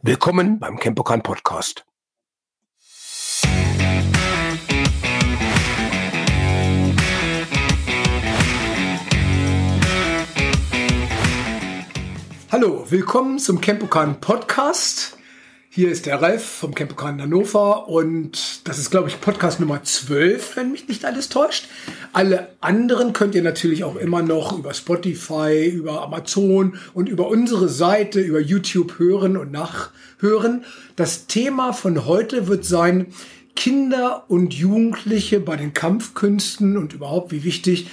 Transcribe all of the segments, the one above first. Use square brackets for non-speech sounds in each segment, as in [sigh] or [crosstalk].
Willkommen beim Campokan Podcast. Hallo, willkommen zum Campokan Podcast. Hier ist der Ralf vom Campokan Hannover und das ist, glaube ich, Podcast Nummer 12, wenn mich nicht alles täuscht. Alle anderen könnt ihr natürlich auch immer noch über Spotify, über Amazon und über unsere Seite, über YouTube hören und nachhören. Das Thema von heute wird sein, Kinder und Jugendliche bei den Kampfkünsten und überhaupt, wie wichtig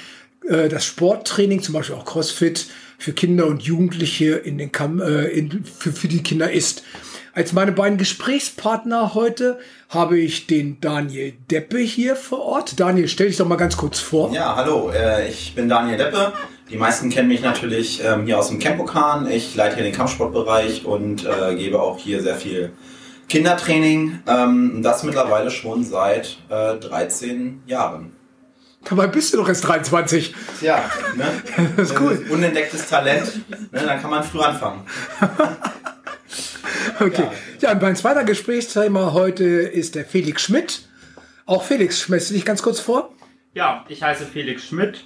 äh, das Sporttraining, zum Beispiel auch CrossFit, für Kinder und Jugendliche in den Kam äh, in, für, für die Kinder ist. Als meine beiden Gesprächspartner heute habe ich den Daniel Deppe hier vor Ort. Daniel, stell dich doch mal ganz kurz vor. Ja, hallo, äh, ich bin Daniel Deppe. Die meisten kennen mich natürlich ähm, hier aus dem Campokan. Ich leite hier den Kampfsportbereich und äh, gebe auch hier sehr viel Kindertraining. Ähm, das mittlerweile schon seit äh, 13 Jahren. Dabei bist du doch erst 23. Ja, ne? [laughs] das ist cool. Unentdecktes Talent, ne? dann kann man früh anfangen. [laughs] [laughs] Okay. Ja. ja, und mein zweiter Gesprächsthema heute ist der Felix Schmidt. Auch Felix, schmeißt du dich ganz kurz vor? Ja, ich heiße Felix Schmidt,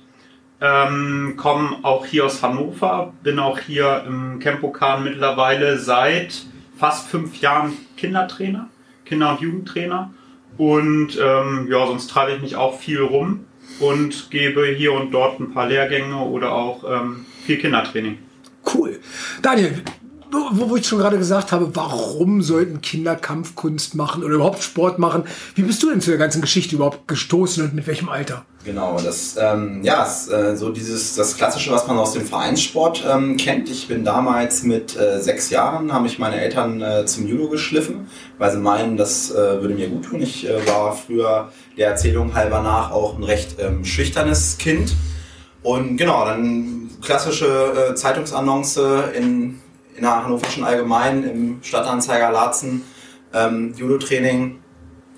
ähm, komme auch hier aus Hannover, bin auch hier im Campokan mittlerweile seit fast fünf Jahren Kindertrainer, Kinder- und Jugendtrainer. Und ähm, ja, sonst treibe ich mich auch viel rum und gebe hier und dort ein paar Lehrgänge oder auch ähm, viel Kindertraining. Cool. Daniel, wo, wo ich schon gerade gesagt habe, warum sollten Kinder Kampfkunst machen oder überhaupt Sport machen? Wie bist du denn zu der ganzen Geschichte überhaupt gestoßen und mit welchem Alter? Genau, das ähm, ja äh, so dieses das klassische, was man aus dem Vereinssport ähm, kennt. Ich bin damals mit äh, sechs Jahren, haben mich meine Eltern äh, zum Judo geschliffen, weil sie meinen, das äh, würde mir gut tun. Ich äh, war früher der Erzählung halber nach auch ein recht ähm, schüchternes Kind. Und genau, dann klassische äh, Zeitungsannonce in in der Hannoverschen Allgemeinen im Stadtanzeiger Laatzen ähm, Judo-Training.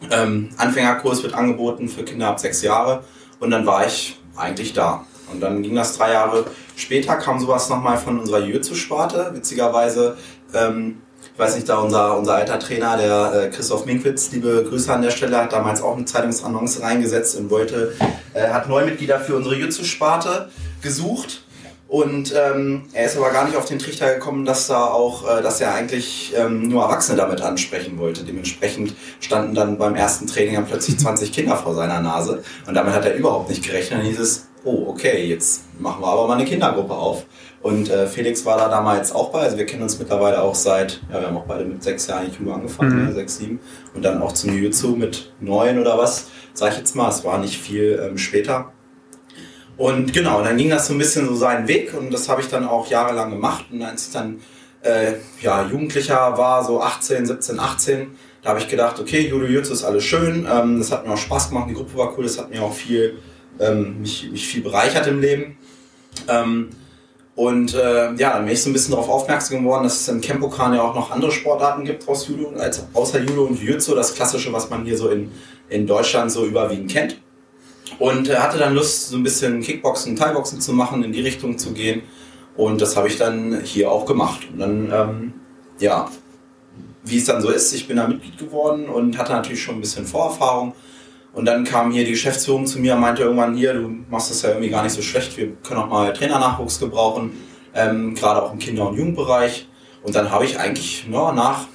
Ähm, Anfängerkurs wird angeboten für Kinder ab sechs Jahre und dann war ich eigentlich da. Und dann ging das drei Jahre später, kam sowas nochmal von unserer Jiu-Jitsu-Sparte. Witzigerweise, ähm, ich weiß nicht, da unser, unser alter Trainer, der äh, Christoph Minkwitz, liebe Grüße an der Stelle, hat damals auch eine Zeitungsannonce reingesetzt und wollte, äh, hat Neumitglieder für unsere Jiu-Jitsu-Sparte gesucht und ähm, er ist aber gar nicht auf den Trichter gekommen, dass da auch, äh, dass er eigentlich ähm, nur Erwachsene damit ansprechen wollte. Dementsprechend standen dann beim ersten Training dann plötzlich [laughs] 20 Kinder vor seiner Nase. Und damit hat er überhaupt nicht gerechnet. Dann hieß es, oh, okay, jetzt machen wir aber mal eine Kindergruppe auf. Und äh, Felix war da damals auch bei. Also wir kennen uns mittlerweile auch seit, ja, wir haben auch beide mit sechs Jahren Judo angefangen, mhm. ja, sechs, sieben. Und dann auch zum Jiu-Jitsu mit neun oder was, sag ich jetzt mal. Es war nicht viel ähm, später. Und genau, dann ging das so ein bisschen so seinen Weg und das habe ich dann auch jahrelang gemacht. Und als ich dann äh, ja, Jugendlicher war, so 18, 17, 18, da habe ich gedacht, okay, Judo Jutsu ist alles schön, ähm, das hat mir auch Spaß gemacht, die Gruppe war cool, das hat mir auch viel, ähm, mich, mich viel bereichert im Leben. Ähm, und äh, ja, dann bin ich so ein bisschen darauf aufmerksam geworden, dass es im Kempokan ja auch noch andere Sportarten gibt aus Judo, als, außer Judo und Jiu-Jitsu, das klassische, was man hier so in, in Deutschland so überwiegend kennt. Und er hatte dann Lust, so ein bisschen Kickboxen, Thai-Boxen zu machen, in die Richtung zu gehen. Und das habe ich dann hier auch gemacht. Und dann, ähm, ja, wie es dann so ist, ich bin da Mitglied geworden und hatte natürlich schon ein bisschen Vorerfahrung. Und dann kam hier die Geschäftsführung zu mir und meinte irgendwann hier, du machst das ja irgendwie gar nicht so schlecht, wir können auch mal Trainernachwuchs gebrauchen, ähm, gerade auch im Kinder- und Jugendbereich. Und dann habe ich eigentlich ja, nach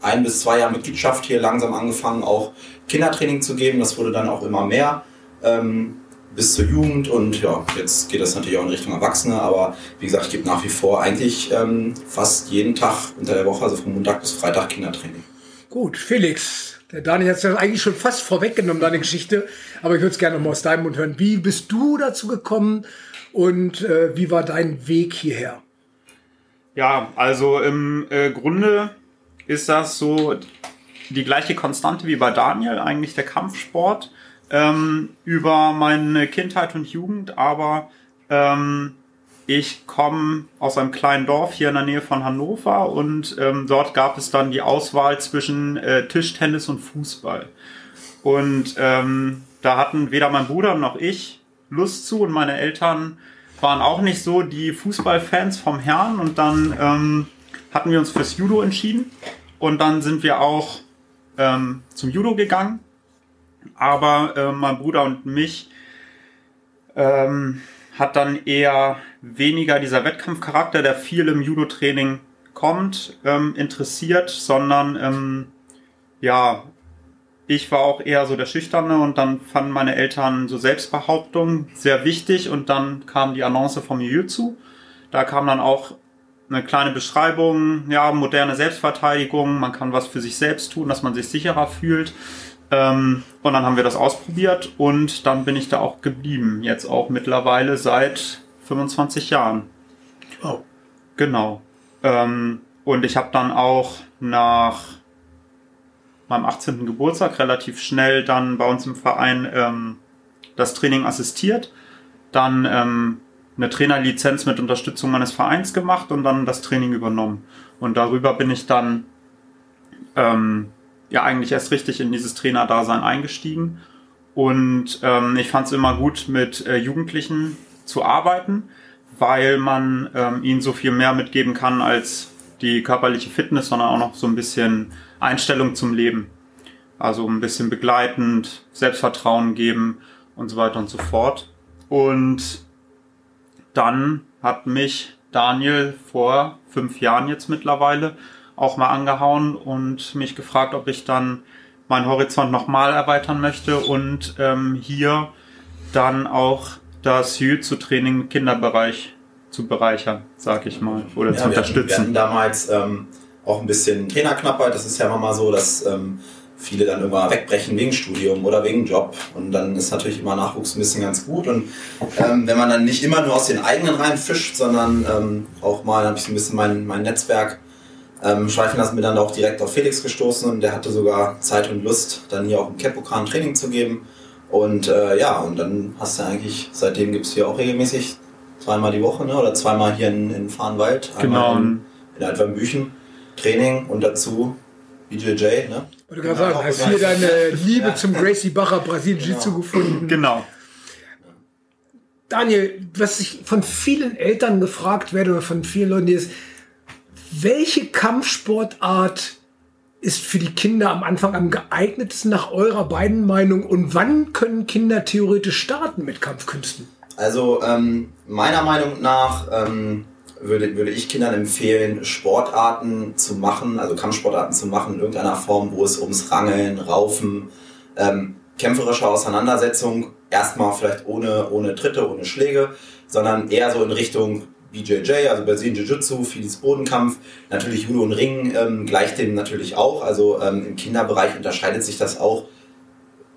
ein bis zwei Jahren Mitgliedschaft hier langsam angefangen, auch Kindertraining zu geben. Das wurde dann auch immer mehr ähm, bis zur Jugend und ja, jetzt geht das natürlich auch in Richtung Erwachsene, aber wie gesagt, ich gebe nach wie vor eigentlich ähm, fast jeden Tag unter der Woche, also von Montag bis Freitag Kindertraining. Gut, Felix, der Daniel hat es ja eigentlich schon fast vorweggenommen, deine Geschichte, aber ich würde es gerne noch mal aus deinem Mund hören. Wie bist du dazu gekommen und äh, wie war dein Weg hierher? Ja, also im äh, Grunde ist das so die gleiche Konstante wie bei Daniel, eigentlich der Kampfsport ähm, über meine Kindheit und Jugend, aber ähm, ich komme aus einem kleinen Dorf hier in der Nähe von Hannover und ähm, dort gab es dann die Auswahl zwischen äh, Tischtennis und Fußball. Und ähm, da hatten weder mein Bruder noch ich Lust zu und meine Eltern waren auch nicht so die Fußballfans vom Herrn und dann ähm, hatten wir uns fürs Judo entschieden und dann sind wir auch ähm, zum Judo gegangen. Aber äh, mein Bruder und mich ähm, hat dann eher weniger dieser Wettkampfcharakter, der viel im Judo-Training kommt, ähm, interessiert, sondern ähm, ja, ich war auch eher so der Schüchterne und dann fanden meine Eltern so Selbstbehauptung sehr wichtig und dann kam die Annonce vom Jiu-Jitsu. Da kam dann auch eine kleine Beschreibung, ja, moderne Selbstverteidigung, man kann was für sich selbst tun, dass man sich sicherer fühlt. Ähm, und dann haben wir das ausprobiert und dann bin ich da auch geblieben. Jetzt auch mittlerweile seit 25 Jahren. Oh. Genau. Ähm, und ich habe dann auch nach meinem 18. Geburtstag relativ schnell dann bei uns im Verein ähm, das Training assistiert. Dann ähm, eine Trainerlizenz mit Unterstützung meines Vereins gemacht und dann das Training übernommen. Und darüber bin ich dann ähm, ja eigentlich erst richtig in dieses Trainerdasein eingestiegen. Und ähm, ich fand es immer gut, mit äh, Jugendlichen zu arbeiten, weil man ähm, ihnen so viel mehr mitgeben kann als die körperliche Fitness, sondern auch noch so ein bisschen Einstellung zum Leben. Also ein bisschen begleitend, Selbstvertrauen geben und so weiter und so fort. Und dann hat mich Daniel vor fünf Jahren jetzt mittlerweile auch mal angehauen und mich gefragt, ob ich dann meinen Horizont nochmal erweitern möchte und ähm, hier dann auch das Jiu-Jitsu-Training im Kinderbereich zu bereichern, sag ich mal, oder Ja, zu unterstützen. Wir hatten damals ähm, auch ein bisschen Trainerknappheit. Das ist ja immer mal so, dass ähm, viele dann irgendwann wegbrechen wegen Studium oder wegen Job. Und dann ist natürlich immer Nachwuchs ein bisschen ganz gut. Und ähm, wenn man dann nicht immer nur aus den eigenen Reihen fischt, sondern ähm, auch mal, habe ich so ein bisschen mein, mein Netzwerk ähm, schweifen lassen, bin dann auch direkt auf Felix gestoßen und der hatte sogar Zeit und Lust, dann hier auch im Kepokan Training zu geben. Und äh, ja, und dann hast du eigentlich, seitdem gibt es hier auch regelmäßig zweimal die Woche, ne? oder zweimal hier in, in Farnwald, Genau. einmal in, in Altweimbüchen Training und dazu BJJ. Ne? Wollte gerade sagen, hast hier deine Liebe zum Gracie Bacher Brasil Jiu-Jitsu Genau. gefunden. Genau. Daniel, was ich von vielen Eltern gefragt werde oder von vielen Leuten, die ist, welche Kampfsportart ist für die Kinder am Anfang am geeignetsten nach eurer beiden Meinung und wann können Kinder theoretisch starten mit Kampfkünsten? Also ähm, meiner Meinung nach ähm, würde, würde ich Kindern empfehlen, Sportarten zu machen, also Kampfsportarten zu machen in irgendeiner Form, wo es ums Rangeln, Raufen, ähm, kämpferische Auseinandersetzung, erstmal vielleicht ohne, ohne Tritte, ohne Schläge, sondern eher so in Richtung BJJ, also Brazilian Jiu-Jitsu, vieles Bodenkampf, natürlich Judo und Ring ähm, gleicht dem natürlich auch. Also ähm, im Kinderbereich unterscheidet sich das auch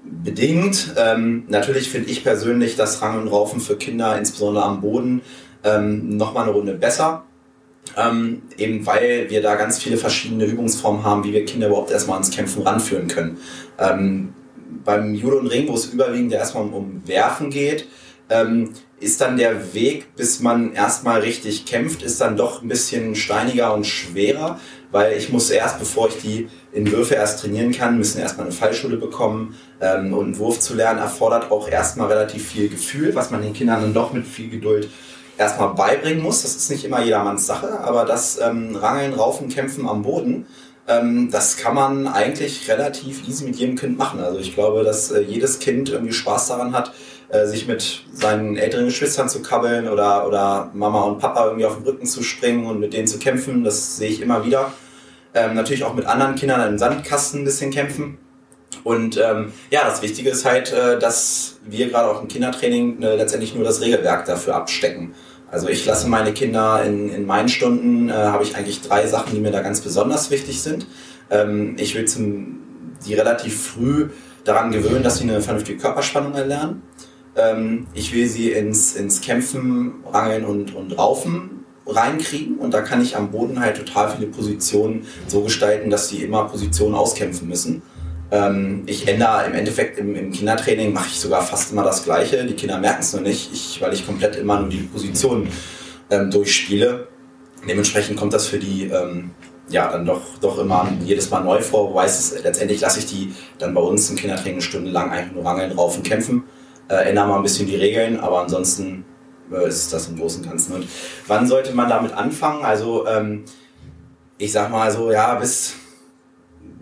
bedingt. Ähm, natürlich finde ich persönlich das Rangeln und Raufen für Kinder, insbesondere am Boden, ähm, nochmal eine Runde besser. Ähm, eben weil wir da ganz viele verschiedene Übungsformen haben, wie wir Kinder überhaupt erstmal ans Kämpfen ranführen können. Ähm, beim Judo und Ring, wo es überwiegend ja erstmal um, um Werfen geht, ähm, ist dann der Weg, bis man erstmal richtig kämpft, ist dann doch ein bisschen steiniger und schwerer, weil ich muss erst, bevor ich die in Würfe erst trainieren kann, müssen erstmal eine Fallschule bekommen. Ähm, und einen Wurf zu lernen erfordert auch erstmal relativ viel Gefühl, was man den Kindern dann doch mit viel Geduld erstmal beibringen muss. Das ist nicht immer jedermanns Sache, aber das ähm, Rangeln, Raufen, Kämpfen am Boden, ähm, das kann man eigentlich relativ easy mit jedem Kind machen. Also ich glaube, dass äh, jedes Kind irgendwie Spaß daran hat, äh, sich mit seinen älteren Geschwistern zu kabbeln oder, oder Mama und Papa irgendwie auf den Rücken zu springen und mit denen zu kämpfen. Das sehe ich immer wieder. Ähm, natürlich auch mit anderen Kindern im Sandkasten ein bisschen kämpfen. Und ähm, ja, das Wichtige ist halt, äh, dass wir gerade auch im Kindertraining äh, letztendlich nur das Regelwerk dafür abstecken. Also ich lasse meine Kinder in, in meinen Stunden, äh, habe ich eigentlich drei Sachen, die mir da ganz besonders wichtig sind. Ähm, ich will zum, die relativ früh daran gewöhnen, dass sie eine vernünftige Körperspannung erlernen. Ähm, ich will sie ins, ins Kämpfen, Rangeln und, und Raufen reinkriegen und da kann ich am Boden halt total viele Positionen so gestalten, dass sie immer Positionen auskämpfen müssen. Ähm, ich ändere im Endeffekt im, im Kindertraining, mache ich sogar fast immer das Gleiche. Die Kinder merken es nur nicht, ich, weil ich komplett immer nur die Positionen ähm, durchspiele. Dementsprechend kommt das für die ähm, ja dann doch, doch immer jedes Mal neu vor, wobei es letztendlich lasse ich die dann bei uns im Kindertraining stundenlang einfach nur rangeln, raufen, kämpfen. Äh, ändere mal ein bisschen die Regeln, aber ansonsten äh, ist das im Großen und Ganzen. Und wann sollte man damit anfangen? Also ähm, ich sag mal so, ja, bis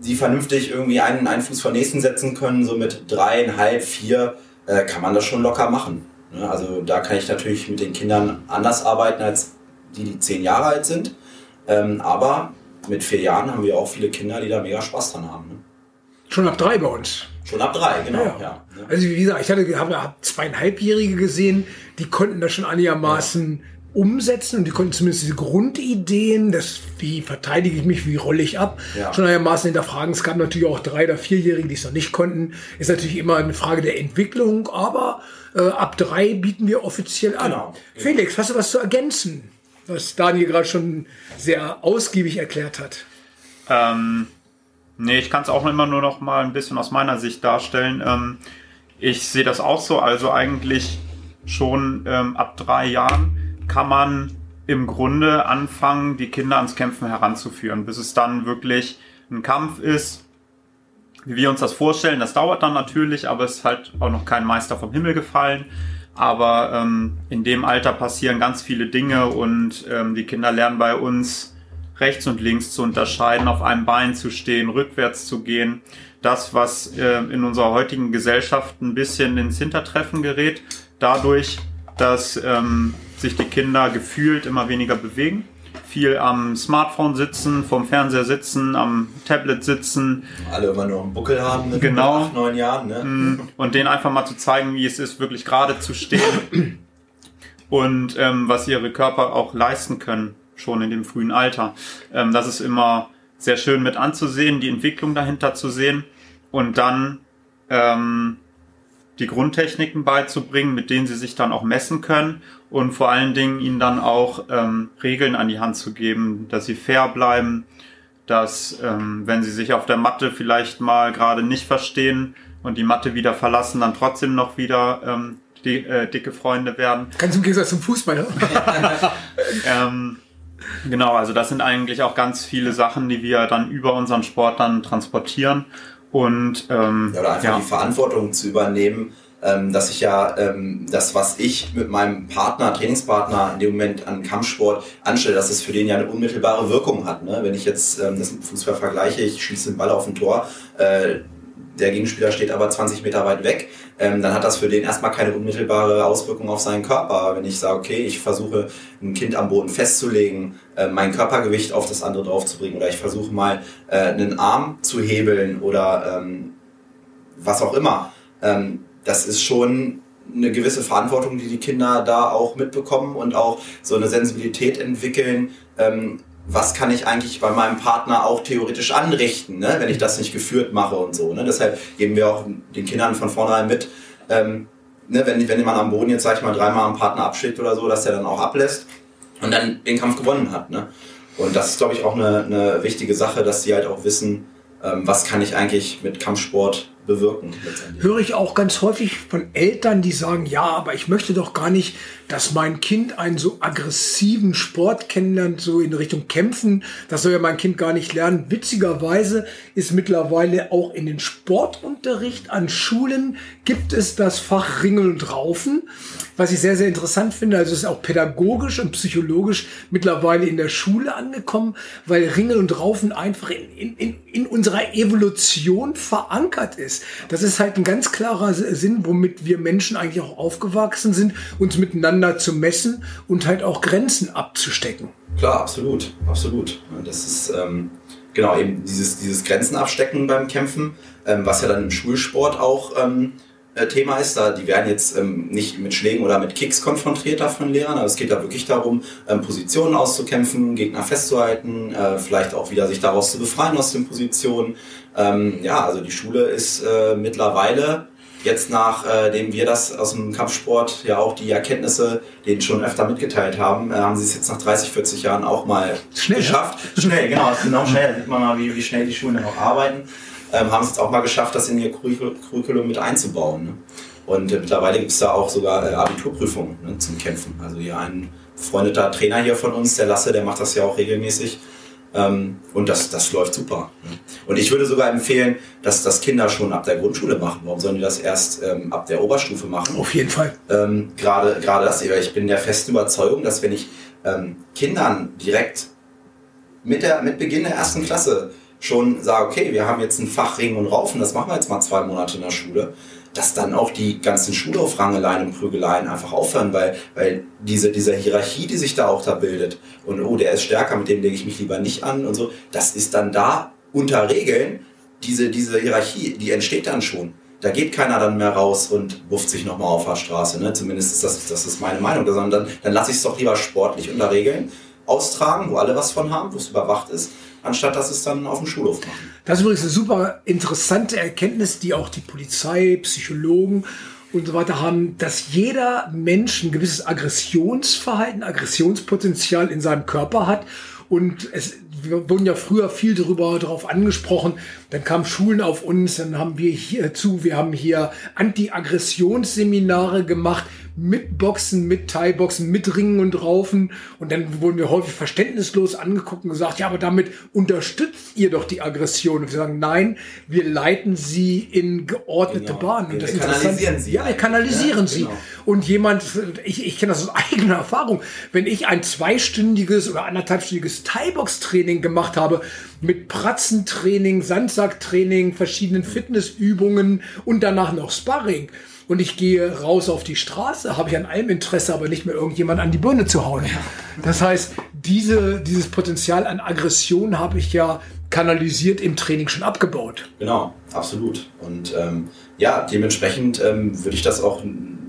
die vernünftig irgendwie einen, Fuß vor nächsten setzen können, so mit dreieinhalb, vier, äh, kann man das schon locker machen. Ne? Also da kann ich natürlich mit den Kindern anders arbeiten als die, die zehn Jahre alt sind. Ähm, aber mit vier Jahren haben wir auch viele Kinder, die da mega Spaß dran haben. Ne? Schon ab drei bei uns. Schon ab drei, genau. Ja. ja. Also wie gesagt, ich hatte habe hab zweieinhalbjährige gesehen, die konnten das schon einigermaßen ja. umsetzen und die konnten zumindest diese Grundideen, das wie verteidige ich mich, wie rolle ich ab, ja. schon einigermaßen hinterfragen. Es gab natürlich auch drei oder vierjährige, die es noch nicht konnten. Ist natürlich immer eine Frage der Entwicklung, aber äh, ab drei bieten wir offiziell an. Genau. Felix, hast du was zu ergänzen, was Daniel gerade schon sehr ausgiebig erklärt hat? Ähm, nee, ich kann es auch immer nur noch mal ein bisschen aus meiner Sicht darstellen. Ähm, ich sehe das auch so, also eigentlich schon ähm, ab drei Jahren kann man im Grunde anfangen, die Kinder ans Kämpfen heranzuführen, bis es dann wirklich ein Kampf ist, wie wir uns das vorstellen. Das dauert dann natürlich, aber es ist halt auch noch kein Meister vom Himmel gefallen. Aber ähm, in dem Alter passieren ganz viele Dinge und ähm, die Kinder lernen bei uns rechts und links zu unterscheiden, auf einem Bein zu stehen, rückwärts zu gehen. Das, was äh, in unserer heutigen Gesellschaft ein bisschen ins Hintertreffen gerät, dadurch, dass ähm, sich die Kinder gefühlt immer weniger bewegen viel am Smartphone sitzen, vom Fernseher sitzen, am Tablet sitzen. Alle immer nur einen Buckel haben mit genau. acht, neun Jahren. Ne? Mm. Und denen einfach mal zu zeigen, wie es ist, wirklich gerade zu stehen [coughs] und ähm, was ihre Körper auch leisten können, schon in dem frühen Alter. Ähm, das ist immer sehr schön mit anzusehen, die Entwicklung dahinter zu sehen und dann ähm, die Grundtechniken beizubringen, mit denen sie sich dann auch messen können und vor allen Dingen ihnen dann auch ähm, Regeln an die Hand zu geben, dass sie fair bleiben, dass ähm, wenn sie sich auf der Matte vielleicht mal gerade nicht verstehen und die Matte wieder verlassen, dann trotzdem noch wieder ähm, die, äh, dicke Freunde werden. Ganz im Gegensatz zum Fußball. [laughs] ähm, genau, also das sind eigentlich auch ganz viele Sachen, die wir dann über unseren Sport dann transportieren. Und ähm, ja, oder einfach ja. die Verantwortung zu übernehmen, ähm, dass ich ja ähm, das, was ich mit meinem Partner, Trainingspartner in dem Moment an Kampfsport anstelle, dass es für den ja eine unmittelbare Wirkung hat. Ne? Wenn ich jetzt ähm, das mit Fußball vergleiche, ich schieße den Ball auf ein Tor, äh, der Gegenspieler steht aber 20 Meter weit weg, ähm, dann hat das für den erstmal keine unmittelbare Auswirkung auf seinen Körper. Wenn ich sage, okay, ich versuche ein Kind am Boden festzulegen, äh, mein Körpergewicht auf das andere draufzubringen oder ich versuche mal äh, einen Arm zu hebeln oder ähm, was auch immer, ähm, das ist schon eine gewisse Verantwortung, die die Kinder da auch mitbekommen und auch so eine Sensibilität entwickeln. Ähm, was kann ich eigentlich bei meinem Partner auch theoretisch anrichten, ne, wenn ich das nicht geführt mache und so. Ne? Deshalb geben wir auch den Kindern von vornherein mit, ähm, ne, wenn, wenn man am Boden jetzt, sag ich mal, dreimal am Partner abschlägt oder so, dass der dann auch ablässt und dann den Kampf gewonnen hat. Ne? Und das ist, glaube ich, auch eine, eine wichtige Sache, dass sie halt auch wissen, ähm, was kann ich eigentlich mit Kampfsport bewirken. Höre ich auch ganz häufig von Eltern, die sagen, ja, aber ich möchte doch gar nicht, dass mein Kind einen so aggressiven Sport kennenlernt, so in Richtung Kämpfen. Das soll ja mein Kind gar nicht lernen. Witzigerweise ist mittlerweile auch in den Sportunterricht an Schulen gibt es das Fach Ringeln und Raufen was ich sehr, sehr interessant finde. Also ist auch pädagogisch und psychologisch mittlerweile in der Schule angekommen, weil Ringen und Raufen einfach in, in, in unserer Evolution verankert ist. Das ist halt ein ganz klarer Sinn, womit wir Menschen eigentlich auch aufgewachsen sind, uns miteinander zu messen und halt auch Grenzen abzustecken. Klar, absolut, absolut. Das ist ähm, genau eben dieses, dieses Grenzen abstecken beim Kämpfen, ähm, was ja dann im Schulsport auch ähm, äh, Thema ist. Da, die werden jetzt ähm, nicht mit Schlägen oder mit Kicks konfrontiert von Lehrern, aber es geht da wirklich darum, ähm, Positionen auszukämpfen, Gegner festzuhalten, äh, vielleicht auch wieder sich daraus zu befreien aus den Positionen. Ähm, ja, also die Schule ist äh, mittlerweile jetzt nachdem äh, wir das aus dem Kampfsport ja auch die Erkenntnisse denen schon öfter mitgeteilt haben, äh, haben sie es jetzt nach 30, 40 Jahren auch mal schnell, geschafft. Ja? Schnell, genau, genau schnell. Da sieht man mal, wie, wie schnell die Schulen auch arbeiten ähm, haben es jetzt auch mal geschafft, das in ihr Curriculum mit einzubauen. Ne? Und äh, mittlerweile gibt es da auch sogar äh, Abiturprüfungen ne, zum Kämpfen. Also hier ein befreundeter Trainer hier von uns, der Lasse, der macht das ja auch regelmäßig. Ähm, und das, das läuft super. Ne? Und ich würde sogar empfehlen, dass das Kinder schon ab der Grundschule machen. Warum sollen die das erst ähm, ab der Oberstufe machen? Auf jeden Fall. Ähm, gerade, gerade das, ich bin der festen Überzeugung, dass wenn ich ähm, Kindern direkt mit, der, mit Beginn der ersten Klasse schon sage, okay, wir haben jetzt ein Fach Ringen und Raufen, das machen wir jetzt mal zwei Monate in der Schule, dass dann auch die ganzen Schulaufrangeleien und Prügeleien einfach aufhören, weil, weil diese, diese Hierarchie, die sich da auch da bildet und oh, der ist stärker, mit dem lege ich mich lieber nicht an und so, das ist dann da unter Regeln, diese, diese Hierarchie, die entsteht dann schon. Da geht keiner dann mehr raus und wufft sich nochmal auf der Straße. Ne? Zumindest ist das, das ist meine Meinung. Sondern dann, dann lasse ich es doch lieber sportlich unter Regeln austragen, wo alle was von haben, wo es überwacht ist, anstatt dass es dann auf dem Schulhof machen. Das ist übrigens eine super interessante Erkenntnis, die auch die Polizei, Psychologen und so weiter haben, dass jeder Mensch ein gewisses Aggressionsverhalten, Aggressionspotenzial in seinem Körper hat. Und es wurden ja früher viel darüber darauf angesprochen. Dann kamen Schulen auf uns, dann haben wir hier zu, wir haben hier Anti-Aggressionsseminare gemacht mit Boxen, mit Thai-Boxen, mit Ringen und Raufen. Und dann wurden wir häufig verständnislos angeguckt und gesagt, ja, aber damit unterstützt ihr doch die Aggression. Und wir sagen, nein, wir leiten sie in geordnete genau. Bahnen. Und das wir kanalisieren sie. Ja, wir kanalisieren ja, sie. Genau. Und jemand, ich, ich kenne das aus [laughs] eigener Erfahrung, wenn ich ein zweistündiges oder anderthalbstündiges Thai-Box-Training gemacht habe, mit Pratzentraining, Sandsacktraining, verschiedenen Fitnessübungen und danach noch Sparring, und ich gehe raus auf die Straße, habe ich an allem Interesse, aber nicht mehr irgendjemand an die Birne zu hauen. Das heißt, diese, dieses Potenzial an Aggression habe ich ja kanalisiert im Training schon abgebaut. Genau, absolut. Und ähm, ja, dementsprechend ähm, würde ich das auch,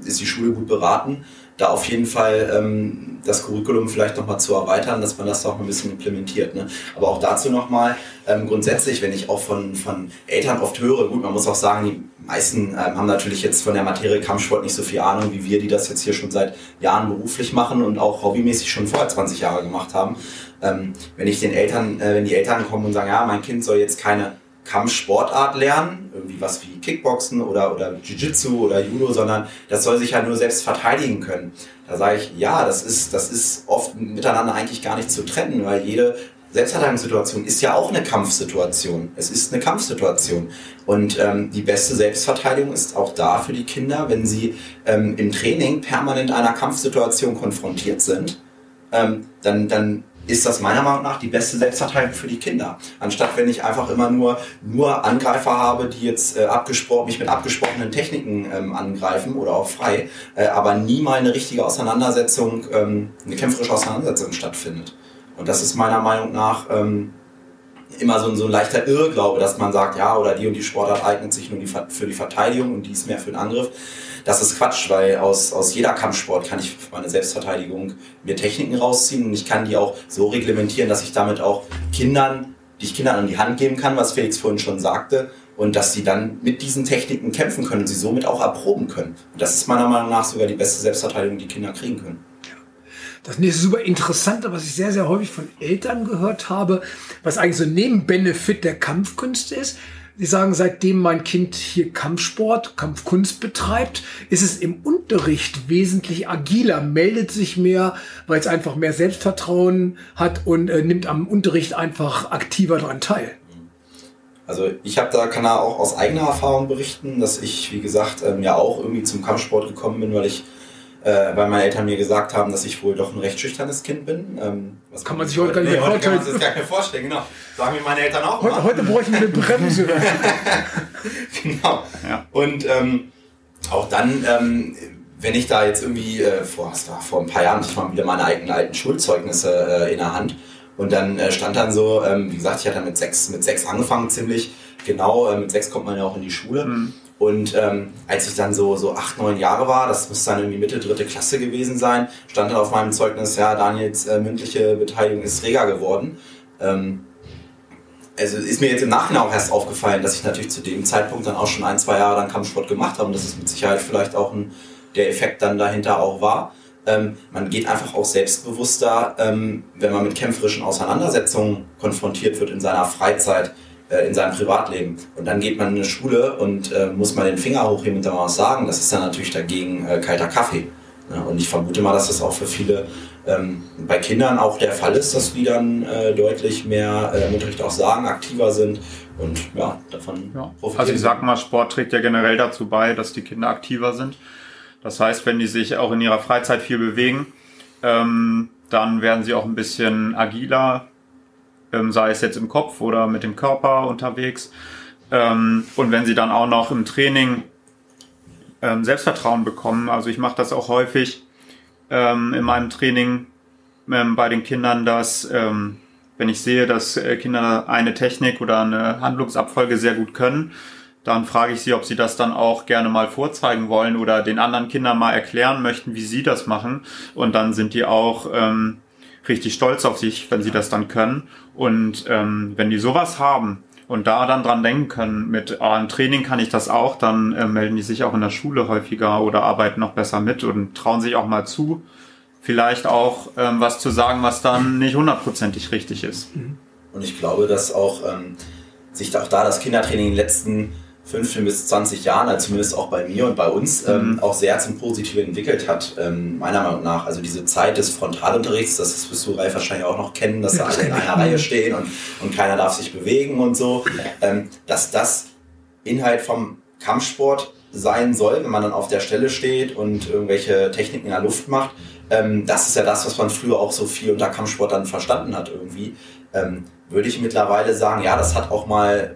ist die Schule gut beraten, da auf jeden Fall ähm, das Curriculum vielleicht nochmal zu erweitern, dass man das auch ein bisschen implementiert. Ne? Aber auch dazu nochmal, ähm, grundsätzlich, wenn ich auch von, von Eltern oft höre, gut, man muss auch sagen, die meisten ähm, haben natürlich jetzt von der Materie Kampfsport nicht so viel Ahnung wie wir, die das jetzt hier schon seit Jahren beruflich machen und auch hobbymäßig schon vorher 20 Jahre gemacht haben. Ähm, wenn ich den Eltern, äh, wenn die Eltern kommen und sagen, ja, mein Kind soll jetzt keine Kampfsportart lernen, irgendwie was wie Kickboxen oder, oder Jiu-Jitsu oder Judo, sondern das soll sich halt nur selbst verteidigen können. Da sage ich, ja, das ist, das ist oft miteinander eigentlich gar nicht zu trennen, weil jede Selbstverteidigungssituation ist ja auch eine Kampfsituation. Es ist eine Kampfsituation. Und ähm, die beste Selbstverteidigung ist auch da für die Kinder, wenn sie ähm, im Training permanent einer Kampfsituation konfrontiert sind, ähm, dann, dann ist das meiner Meinung nach die beste Selbstverteidigung für die Kinder. Anstatt wenn ich einfach immer nur, nur Angreifer habe, die jetzt äh, abgesprochen, mich mit abgesprochenen Techniken ähm, angreifen oder auch frei, äh, aber nie mal eine richtige Auseinandersetzung, ähm, eine kämpferische Auseinandersetzung stattfindet. Und das ist meiner Meinung nach ähm, immer so ein, so ein leichter Irrglaube, dass man sagt, ja, oder die und die Sportart eignet sich nur die, für die Verteidigung und die ist mehr für den Angriff. Das ist Quatsch, weil aus, aus jeder Kampfsport kann ich für meine Selbstverteidigung mir Techniken rausziehen und ich kann die auch so reglementieren, dass ich damit auch Kindern, die ich Kindern an die Hand geben kann, was Felix vorhin schon sagte, und dass sie dann mit diesen Techniken kämpfen können und sie somit auch erproben können. Und das ist meiner Meinung nach sogar die beste Selbstverteidigung, die Kinder kriegen können. Das nächste super interessante, was ich sehr, sehr häufig von Eltern gehört habe, was eigentlich so ein Nebenbenefit der Kampfkünste ist, Sie sagen, seitdem mein Kind hier Kampfsport, Kampfkunst betreibt, ist es im Unterricht wesentlich agiler, meldet sich mehr, weil es einfach mehr Selbstvertrauen hat und äh, nimmt am Unterricht einfach aktiver daran teil. Also ich habe da kann da auch aus eigener Erfahrung berichten, dass ich, wie gesagt, ähm, ja auch irgendwie zum Kampfsport gekommen bin, weil ich äh, weil meine Eltern mir gesagt haben, dass ich wohl doch ein recht schüchternes Kind bin. Ähm, was kann man sich heute gar nicht nee, vorstellen. Kann man sich gar nicht vorstellen, genau. Sagen mir meine Eltern auch Heute, heute bräuchten wir eine Bremse. [laughs] genau. Ja. Und ähm, auch dann, ähm, wenn ich da jetzt irgendwie, äh, vor, was war, vor ein paar Jahren, ich mal wieder meine alten, alten Schulzeugnisse äh, in der Hand und dann äh, stand dann so, ähm, wie gesagt, ich hatte mit sechs, mit sechs angefangen ziemlich genau, äh, mit sechs kommt man ja auch in die Schule. Mhm. Und ähm, als ich dann so, so acht, neun Jahre war, das muss dann irgendwie Mitte, dritte Klasse gewesen sein, stand dann auf meinem Zeugnis, ja, Daniels äh, mündliche Beteiligung ist reger geworden. Ähm, also ist mir jetzt im Nachhinein auch erst aufgefallen, dass ich natürlich zu dem Zeitpunkt dann auch schon ein, zwei Jahre lang Kampfsport gemacht habe und dass es mit Sicherheit vielleicht auch ein, der Effekt dann dahinter auch war. Ähm, man geht einfach auch selbstbewusster, ähm, wenn man mit kämpferischen Auseinandersetzungen konfrontiert wird in seiner Freizeit in seinem Privatleben. Und dann geht man in eine Schule und äh, muss mal den Finger hochheben und dann mal was sagen. Das ist dann natürlich dagegen äh, kalter Kaffee. Ja, und ich vermute mal, dass das auch für viele ähm, bei Kindern auch der Fall ist, dass die dann äh, deutlich mehr äh, im Unterricht auch sagen, aktiver sind und ja, davon ja. profitieren. Also ich sag mal, Sport trägt ja generell dazu bei, dass die Kinder aktiver sind. Das heißt, wenn die sich auch in ihrer Freizeit viel bewegen, ähm, dann werden sie auch ein bisschen agiler, ähm, sei es jetzt im Kopf oder mit dem Körper unterwegs. Ähm, und wenn sie dann auch noch im Training ähm, Selbstvertrauen bekommen, also ich mache das auch häufig ähm, in meinem Training ähm, bei den Kindern, dass ähm, wenn ich sehe, dass äh, Kinder eine Technik oder eine Handlungsabfolge sehr gut können, dann frage ich sie, ob sie das dann auch gerne mal vorzeigen wollen oder den anderen Kindern mal erklären möchten, wie sie das machen. Und dann sind die auch ähm, richtig stolz auf sich, wenn sie das dann können. Und ähm, wenn die sowas haben und da dann dran denken können, mit ah, im Training kann ich das auch, dann äh, melden die sich auch in der Schule häufiger oder arbeiten noch besser mit und trauen sich auch mal zu, vielleicht auch ähm, was zu sagen, was dann nicht hundertprozentig richtig ist. Und ich glaube, dass auch ähm, sich auch da das Kindertraining in den letzten 15 bis 20 Jahren, also zumindest auch bei mir und bei uns, ähm, mhm. auch sehr zum Positiven entwickelt hat, ähm, meiner Meinung nach. Also diese Zeit des Frontalunterrichts, das wirst du Ralf wahrscheinlich auch noch kennen, dass da alle in einer [laughs] Reihe stehen und, und keiner darf sich bewegen und so, ähm, dass das Inhalt vom Kampfsport sein soll, wenn man dann auf der Stelle steht und irgendwelche Techniken in der Luft macht. Ähm, das ist ja das, was man früher auch so viel unter Kampfsport dann verstanden hat irgendwie. Ähm, würde ich mittlerweile sagen, ja, das hat auch mal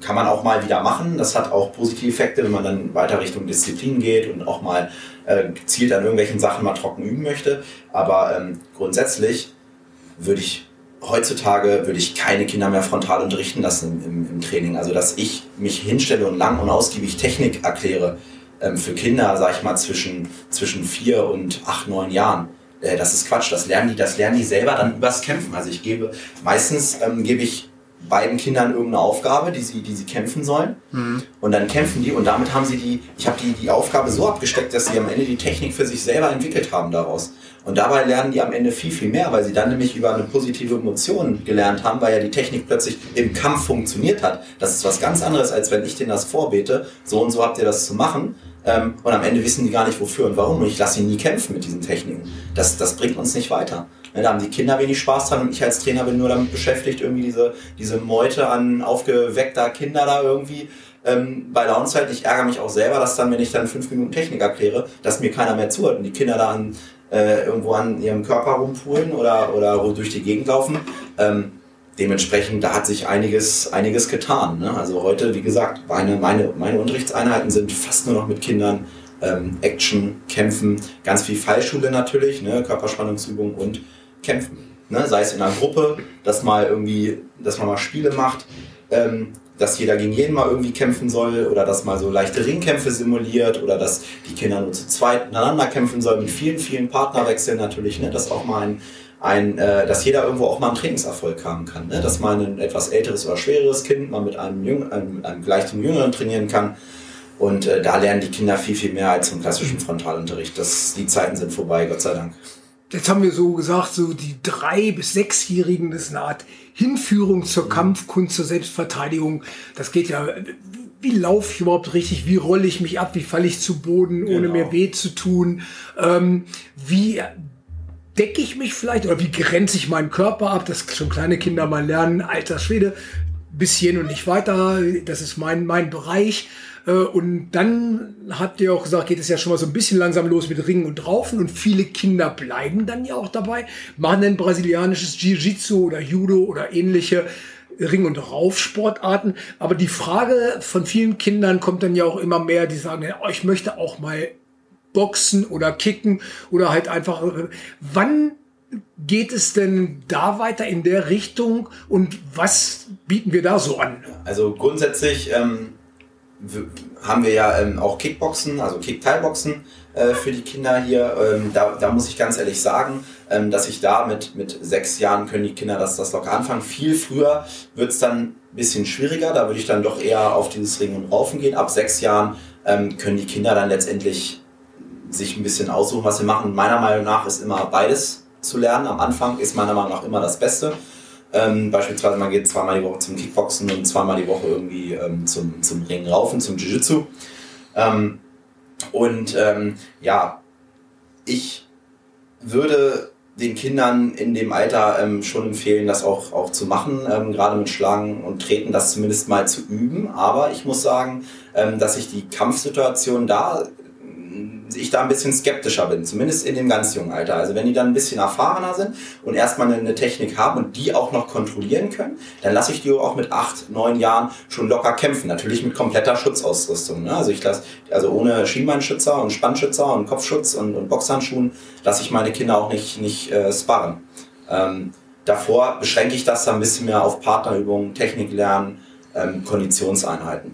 kann man auch mal wieder machen. Das hat auch positive Effekte, wenn man dann weiter Richtung Disziplin geht und auch mal äh, gezielt an irgendwelchen Sachen mal trocken üben möchte. Aber ähm, grundsätzlich würde ich heutzutage würde ich keine Kinder mehr frontal unterrichten lassen im, im, im, Training. Also dass ich mich hinstelle und lang und ausgiebig Technik erkläre ähm, für Kinder, sag ich mal, zwischen, zwischen vier und acht, neun Jahren. Äh, das ist Quatsch. Das lernen die, das lernen die selber dann übers Kämpfen. Also ich gebe, meistens ähm, gebe ich beiden Kindern irgendeine Aufgabe, die sie, die sie kämpfen sollen. Mhm. Und dann kämpfen die und damit haben sie die, ich habe die, die Aufgabe so abgesteckt, dass sie am Ende die Technik für sich selber entwickelt haben daraus. Und dabei lernen die am Ende viel, viel mehr, weil sie dann nämlich über eine positive Emotion gelernt haben, weil ja die Technik plötzlich im Kampf funktioniert hat. Das ist was ganz anderes, als wenn ich denen das vorbete, so und so habt ihr das zu machen. Ähm, und am Ende wissen die gar nicht wofür und warum. Und ich lasse sie nie kämpfen mit diesen Techniken. Das, das bringt uns nicht weiter. Ne, da haben die Kinder wenig Spaß dran und ich als Trainer bin nur damit beschäftigt, irgendwie diese, diese Meute an aufgeweckter Kinder da irgendwie ähm, bei Downside. Ich ärgere mich auch selber, dass dann, wenn ich dann fünf Minuten Technik erkläre, dass mir keiner mehr zuhört und die Kinder da an, äh, irgendwo an ihrem Körper rumpulen oder, oder durch die Gegend laufen. Ähm, dementsprechend, da hat sich einiges, einiges getan. Ne? Also heute, wie gesagt, meine, meine, meine Unterrichtseinheiten sind fast nur noch mit Kindern. Ähm, Action, Kämpfen, ganz viel Fallschule natürlich, ne? Körperspannungsübungen und kämpfen. Ne? Sei es in einer Gruppe, dass mal irgendwie, dass man mal Spiele macht, ähm, dass jeder gegen jeden mal irgendwie kämpfen soll oder dass mal so leichte Ringkämpfe simuliert oder dass die Kinder nur zu zweit miteinander kämpfen sollen mit vielen, vielen Partnerwechseln natürlich, ne? dass auch mal ein, ein äh, dass jeder irgendwo auch mal einen Trainingserfolg haben kann, ne? dass mal ein etwas älteres oder schwereres Kind mal mit einem, Jüng einem, einem gleichen Jüngeren trainieren kann. Und äh, da lernen die Kinder viel, viel mehr als im klassischen Frontalunterricht. Das, die Zeiten sind vorbei, Gott sei Dank jetzt haben wir so gesagt, so die drei bis sechsjährigen, das ist eine Art Hinführung zur mhm. Kampfkunst, zur Selbstverteidigung. Das geht ja, wie laufe ich überhaupt richtig? Wie rolle ich mich ab? Wie falle ich zu Boden, ohne genau. mir weh zu tun? Ähm, wie decke ich mich vielleicht oder wie grenze ich meinen Körper ab? Das schon kleine Kinder mal lernen, alter Schwede, bisschen und nicht weiter. Das ist mein, mein Bereich. Äh, und dann habt ihr auch gesagt, geht es ja schon mal so ein bisschen langsam los mit Ringen und Raufen und viele Kinder bleiben dann ja auch dabei, machen dann brasilianisches Jiu-Jitsu oder Judo oder ähnliche Ring- und Raufsportarten. Aber die Frage von vielen Kindern kommt dann ja auch immer mehr, die sagen, ich möchte auch mal boxen oder kicken oder halt einfach, wann geht es denn da weiter in der Richtung und was bieten wir da so an? Also grundsätzlich ähm, haben wir ja ähm, auch Kickboxen, also Kick-Teilboxen äh, für die Kinder hier. Ähm, da, da muss ich ganz ehrlich sagen, ähm, dass ich da mit, mit sechs Jahren können die Kinder das, das locker anfangen. Viel früher wird es dann ein bisschen schwieriger. Da würde ich dann doch eher auf dieses Ringen und Raufen gehen. Ab sechs Jahren ähm, können die Kinder dann letztendlich sich ein bisschen aussuchen, was sie machen. Meiner Meinung nach ist immer beides zu lernen. Am Anfang ist meiner Meinung nach immer das Beste. Ähm, beispielsweise man geht zweimal die Woche zum Kickboxen und zweimal die Woche irgendwie ähm, zum, zum Ringen raufen, zum Jiu-Jitsu. Ähm, und ähm, ja, ich würde den Kindern in dem Alter ähm, schon empfehlen, das auch, auch zu machen, ähm, gerade mit Schlagen und Treten, das zumindest mal zu üben. Aber ich muss sagen, dass ich die Kampfsituation da ich da ein bisschen skeptischer bin, zumindest in dem ganz jungen Alter. Also wenn die dann ein bisschen erfahrener sind und erstmal eine, Technik haben und die auch noch kontrollieren können, dann lasse ich die auch mit acht, neun Jahren schon locker kämpfen. Natürlich mit kompletter Schutzausrüstung. Ne? Also ich lasse, also ohne Schienbeinschützer und Spannschützer und Kopfschutz und, und Boxhandschuhen lasse ich meine Kinder auch nicht, nicht äh, sparren. Ähm, davor beschränke ich das dann ein bisschen mehr auf Partnerübungen, Technik lernen, ähm, Konditionseinheiten.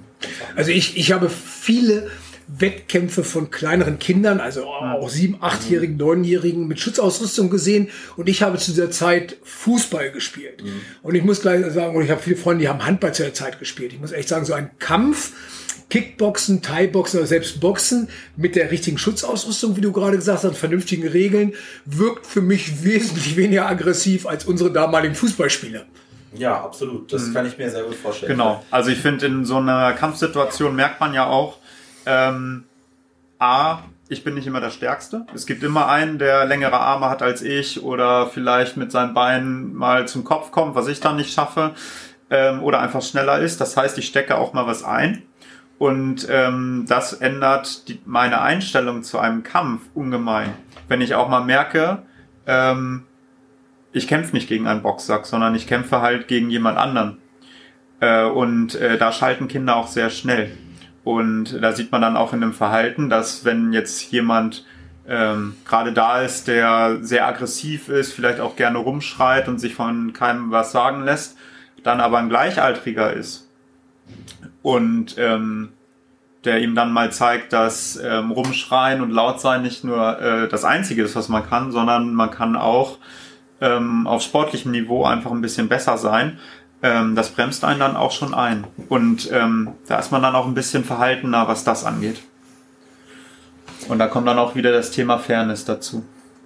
Also ich, ich habe viele Wettkämpfe von kleineren Kindern, also auch sieben, achtjährigen, neunjährigen mit Schutzausrüstung gesehen und ich habe zu dieser Zeit Fußball gespielt. Mhm. Und ich muss gleich sagen, und ich habe viele Freunde, die haben Handball zu der Zeit gespielt. Ich muss echt sagen, so ein Kampf, Kickboxen, Thai-Boxen oder selbst Boxen mit der richtigen Schutzausrüstung, wie du gerade gesagt hast, vernünftigen Regeln, wirkt für mich [laughs] wesentlich weniger aggressiv als unsere damaligen Fußballspiele. Ja, absolut. Das mhm. kann ich mir sehr gut vorstellen. Genau. Also ich finde, in so einer Kampfsituation merkt man ja auch, ähm, A, ich bin nicht immer der Stärkste. Es gibt immer einen, der längere Arme hat als ich oder vielleicht mit seinen Beinen mal zum Kopf kommt, was ich dann nicht schaffe, ähm, oder einfach schneller ist. Das heißt, ich stecke auch mal was ein. Und ähm, das ändert die, meine Einstellung zu einem Kampf ungemein. Wenn ich auch mal merke, ähm, ich kämpfe nicht gegen einen Boxsack, sondern ich kämpfe halt gegen jemand anderen. Äh, und äh, da schalten Kinder auch sehr schnell. Und da sieht man dann auch in dem Verhalten, dass wenn jetzt jemand ähm, gerade da ist, der sehr aggressiv ist, vielleicht auch gerne rumschreit und sich von keinem was sagen lässt, dann aber ein Gleichaltriger ist und ähm, der ihm dann mal zeigt, dass ähm, rumschreien und laut sein nicht nur äh, das Einzige ist, was man kann, sondern man kann auch ähm, auf sportlichem Niveau einfach ein bisschen besser sein ähm, das bremst einen dann auch schon ein. Und ähm, da ist man dann auch ein bisschen verhaltener, was das angeht. Und da kommt dann auch wieder das Thema Fairness dazu.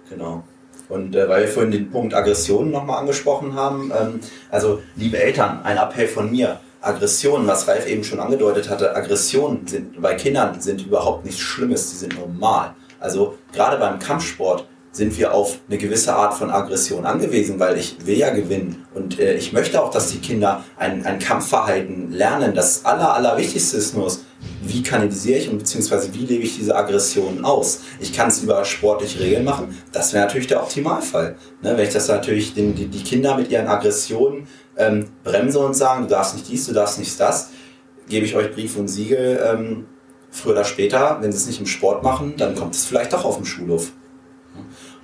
Genau. Und äh, weil wir vorhin den Punkt Aggression nochmal angesprochen haben, ähm, also liebe Eltern, ein Appell von mir. Aggressionen, was Ralf eben schon angedeutet hatte, Aggressionen sind bei Kindern sind überhaupt nichts Schlimmes, die sind normal. Also gerade beim Kampfsport sind wir auf eine gewisse Art von Aggression angewiesen, weil ich will ja gewinnen. Und äh, ich möchte auch, dass die Kinder ein, ein Kampfverhalten lernen. Das Aller, Allerwichtigste ist nur, wie kanalisiere ich und beziehungsweise wie lebe ich diese Aggressionen aus? Ich kann es über sportliche Regeln machen. Das wäre natürlich der Optimalfall. Ne? Wenn ich das natürlich den, die, die Kinder mit ihren Aggressionen ähm, bremse und sagen, du darfst nicht dies, du darfst nicht das, gebe ich euch Brief und Siegel. Ähm, früher oder später, wenn sie es nicht im Sport machen, dann kommt es vielleicht doch auf dem Schulhof.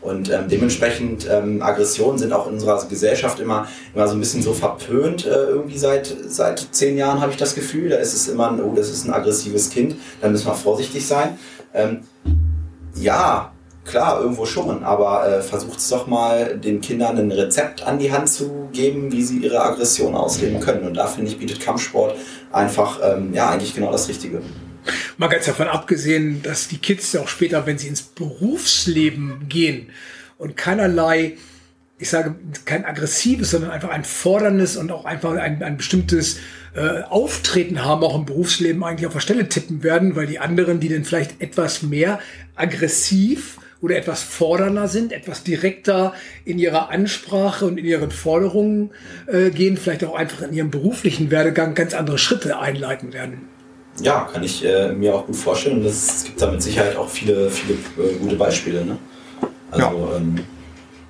Und ähm, dementsprechend ähm, Aggressionen sind auch in unserer Gesellschaft immer, immer so ein bisschen so verpönt. Äh, irgendwie seit, seit zehn Jahren habe ich das Gefühl. Da ist es immer, ein, oh, das ist ein aggressives Kind, da müssen wir vorsichtig sein. Ähm, ja, klar, irgendwo schon, aber äh, versucht es doch mal, den Kindern ein Rezept an die Hand zu geben, wie sie ihre Aggression ausleben können. Und da finde ich, bietet Kampfsport einfach, ähm, ja, eigentlich genau das Richtige. Mal ganz davon abgesehen, dass die Kids ja auch später, wenn sie ins Berufsleben gehen und keinerlei, ich sage, kein aggressives, sondern einfach ein forderndes und auch einfach ein, ein bestimmtes äh, Auftreten haben, auch im Berufsleben eigentlich auf der Stelle tippen werden, weil die anderen, die dann vielleicht etwas mehr aggressiv oder etwas fordernder sind, etwas direkter in ihrer Ansprache und in ihren Forderungen äh, gehen, vielleicht auch einfach in ihrem beruflichen Werdegang ganz andere Schritte einleiten werden. Ja, kann ich äh, mir auch gut vorstellen. Und es gibt da mit Sicherheit auch viele, viele äh, gute Beispiele. Ne? Also ja. ähm,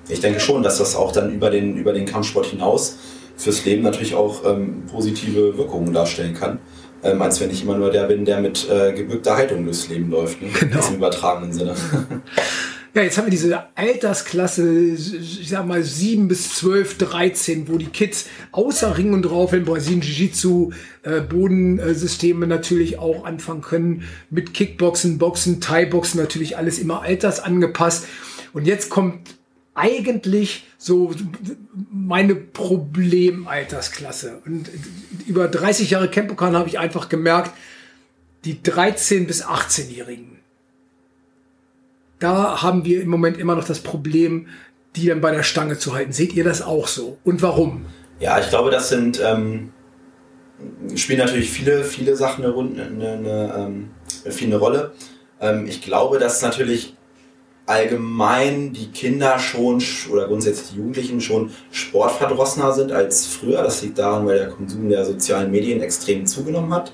ich denke schon, dass das auch dann über den, über den Kampfsport hinaus fürs Leben natürlich auch ähm, positive Wirkungen darstellen kann. Ähm, als wenn ich immer nur der bin, der mit äh, gebückter Haltung durchs Leben läuft. Ne? [laughs] Genau. Im übertragenen Sinne. [laughs] Ja, jetzt haben wir diese Altersklasse, ich sag mal 7 bis 12, 13, wo die Kids außer Ring und drauf in Brasilien Jiu-Jitsu, äh, Bodensysteme natürlich auch anfangen können. Mit Kickboxen, Boxen, Thai-Boxen natürlich alles immer altersangepasst. Und jetzt kommt eigentlich so meine Problemaltersklasse. Und über 30 Jahre Campokan habe ich einfach gemerkt, die 13 bis 18-Jährigen da haben wir im Moment immer noch das Problem, die dann bei der Stange zu halten. Seht ihr das auch so? Und warum? Ja, ich glaube, das sind ähm, spielen natürlich viele, viele Sachen eine, eine, eine, ähm, eine Rolle. Ähm, ich glaube, dass natürlich allgemein die Kinder schon oder grundsätzlich die Jugendlichen schon sportverdrossener sind als früher. Das liegt daran, weil der Konsum der sozialen Medien extrem zugenommen hat.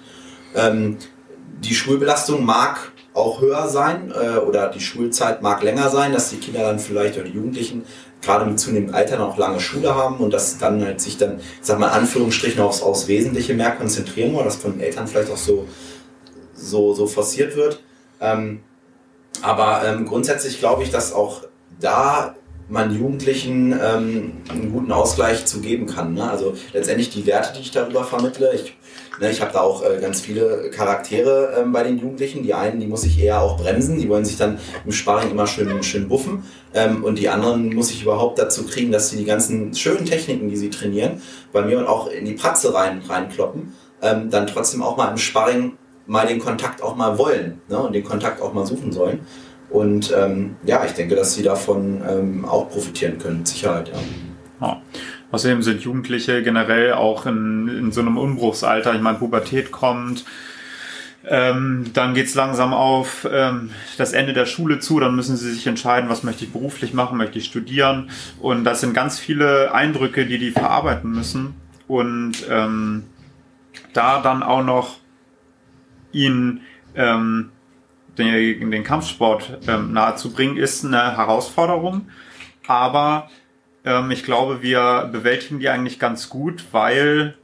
Ähm, die Schulbelastung mag auch höher sein äh, oder die Schulzeit mag länger sein, dass die Kinder dann vielleicht oder die Jugendlichen gerade mit zunehmendem Alter noch lange Schule haben und dass dann halt sich dann, ich sag mal, in Anführungsstrichen aufs, aufs Wesentliche mehr konzentrieren oder das von den Eltern vielleicht auch so, so, so forciert wird. Ähm, aber ähm, grundsätzlich glaube ich, dass auch da man Jugendlichen ähm, einen guten Ausgleich zu geben kann. Ne? Also letztendlich die Werte, die ich darüber vermittle. Ich, ich habe da auch äh, ganz viele Charaktere ähm, bei den Jugendlichen. Die einen, die muss ich eher auch bremsen, die wollen sich dann im Sparring immer schön, schön buffen. Ähm, und die anderen muss ich überhaupt dazu kriegen, dass sie die ganzen schönen Techniken, die sie trainieren, bei mir und auch in die Pratze rein, reinkloppen, ähm, dann trotzdem auch mal im Sparring mal den Kontakt auch mal wollen ne? und den Kontakt auch mal suchen sollen. Und ähm, ja, ich denke, dass sie davon ähm, auch profitieren können, mit Sicherheit. Ja. ja. Außerdem sind Jugendliche generell auch in, in so einem Umbruchsalter. Ich meine, Pubertät kommt, ähm, dann geht's langsam auf ähm, das Ende der Schule zu, dann müssen sie sich entscheiden, was möchte ich beruflich machen, möchte ich studieren. Und das sind ganz viele Eindrücke, die die verarbeiten müssen. Und ähm, da dann auch noch ihnen ähm, den, den Kampfsport ähm, nahezubringen, ist eine Herausforderung. Aber ähm, ich glaube, wir bewältigen die eigentlich ganz gut, weil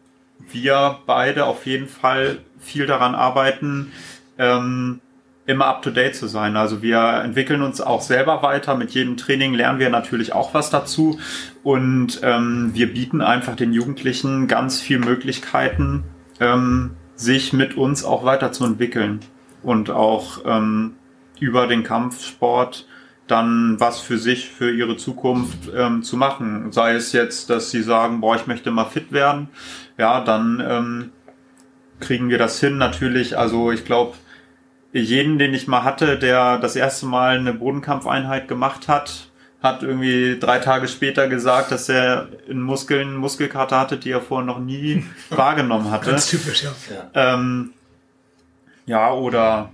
wir beide auf jeden Fall viel daran arbeiten, ähm, immer up-to-date zu sein. Also wir entwickeln uns auch selber weiter. Mit jedem Training lernen wir natürlich auch was dazu. Und ähm, wir bieten einfach den Jugendlichen ganz viel Möglichkeiten, ähm, sich mit uns auch weiterzuentwickeln und auch ähm, über den Kampfsport dann was für sich, für ihre Zukunft ähm, zu machen. Sei es jetzt, dass sie sagen, boah, ich möchte mal fit werden, ja, dann ähm, kriegen wir das hin. Natürlich, also ich glaube, jeden, den ich mal hatte, der das erste Mal eine Bodenkampfeinheit gemacht hat, hat irgendwie drei Tage später gesagt, dass er in Muskeln Muskelkater hatte, die er vorher noch nie [laughs] wahrgenommen hatte. Ganz typisch, ja. Ähm, ja, oder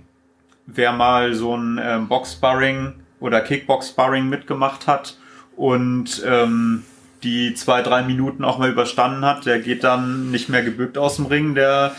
wer mal so ein ähm, Box-Sparring oder Kickbox-Sparring mitgemacht hat und ähm, die zwei, drei Minuten auch mal überstanden hat, der geht dann nicht mehr gebückt aus dem Ring, der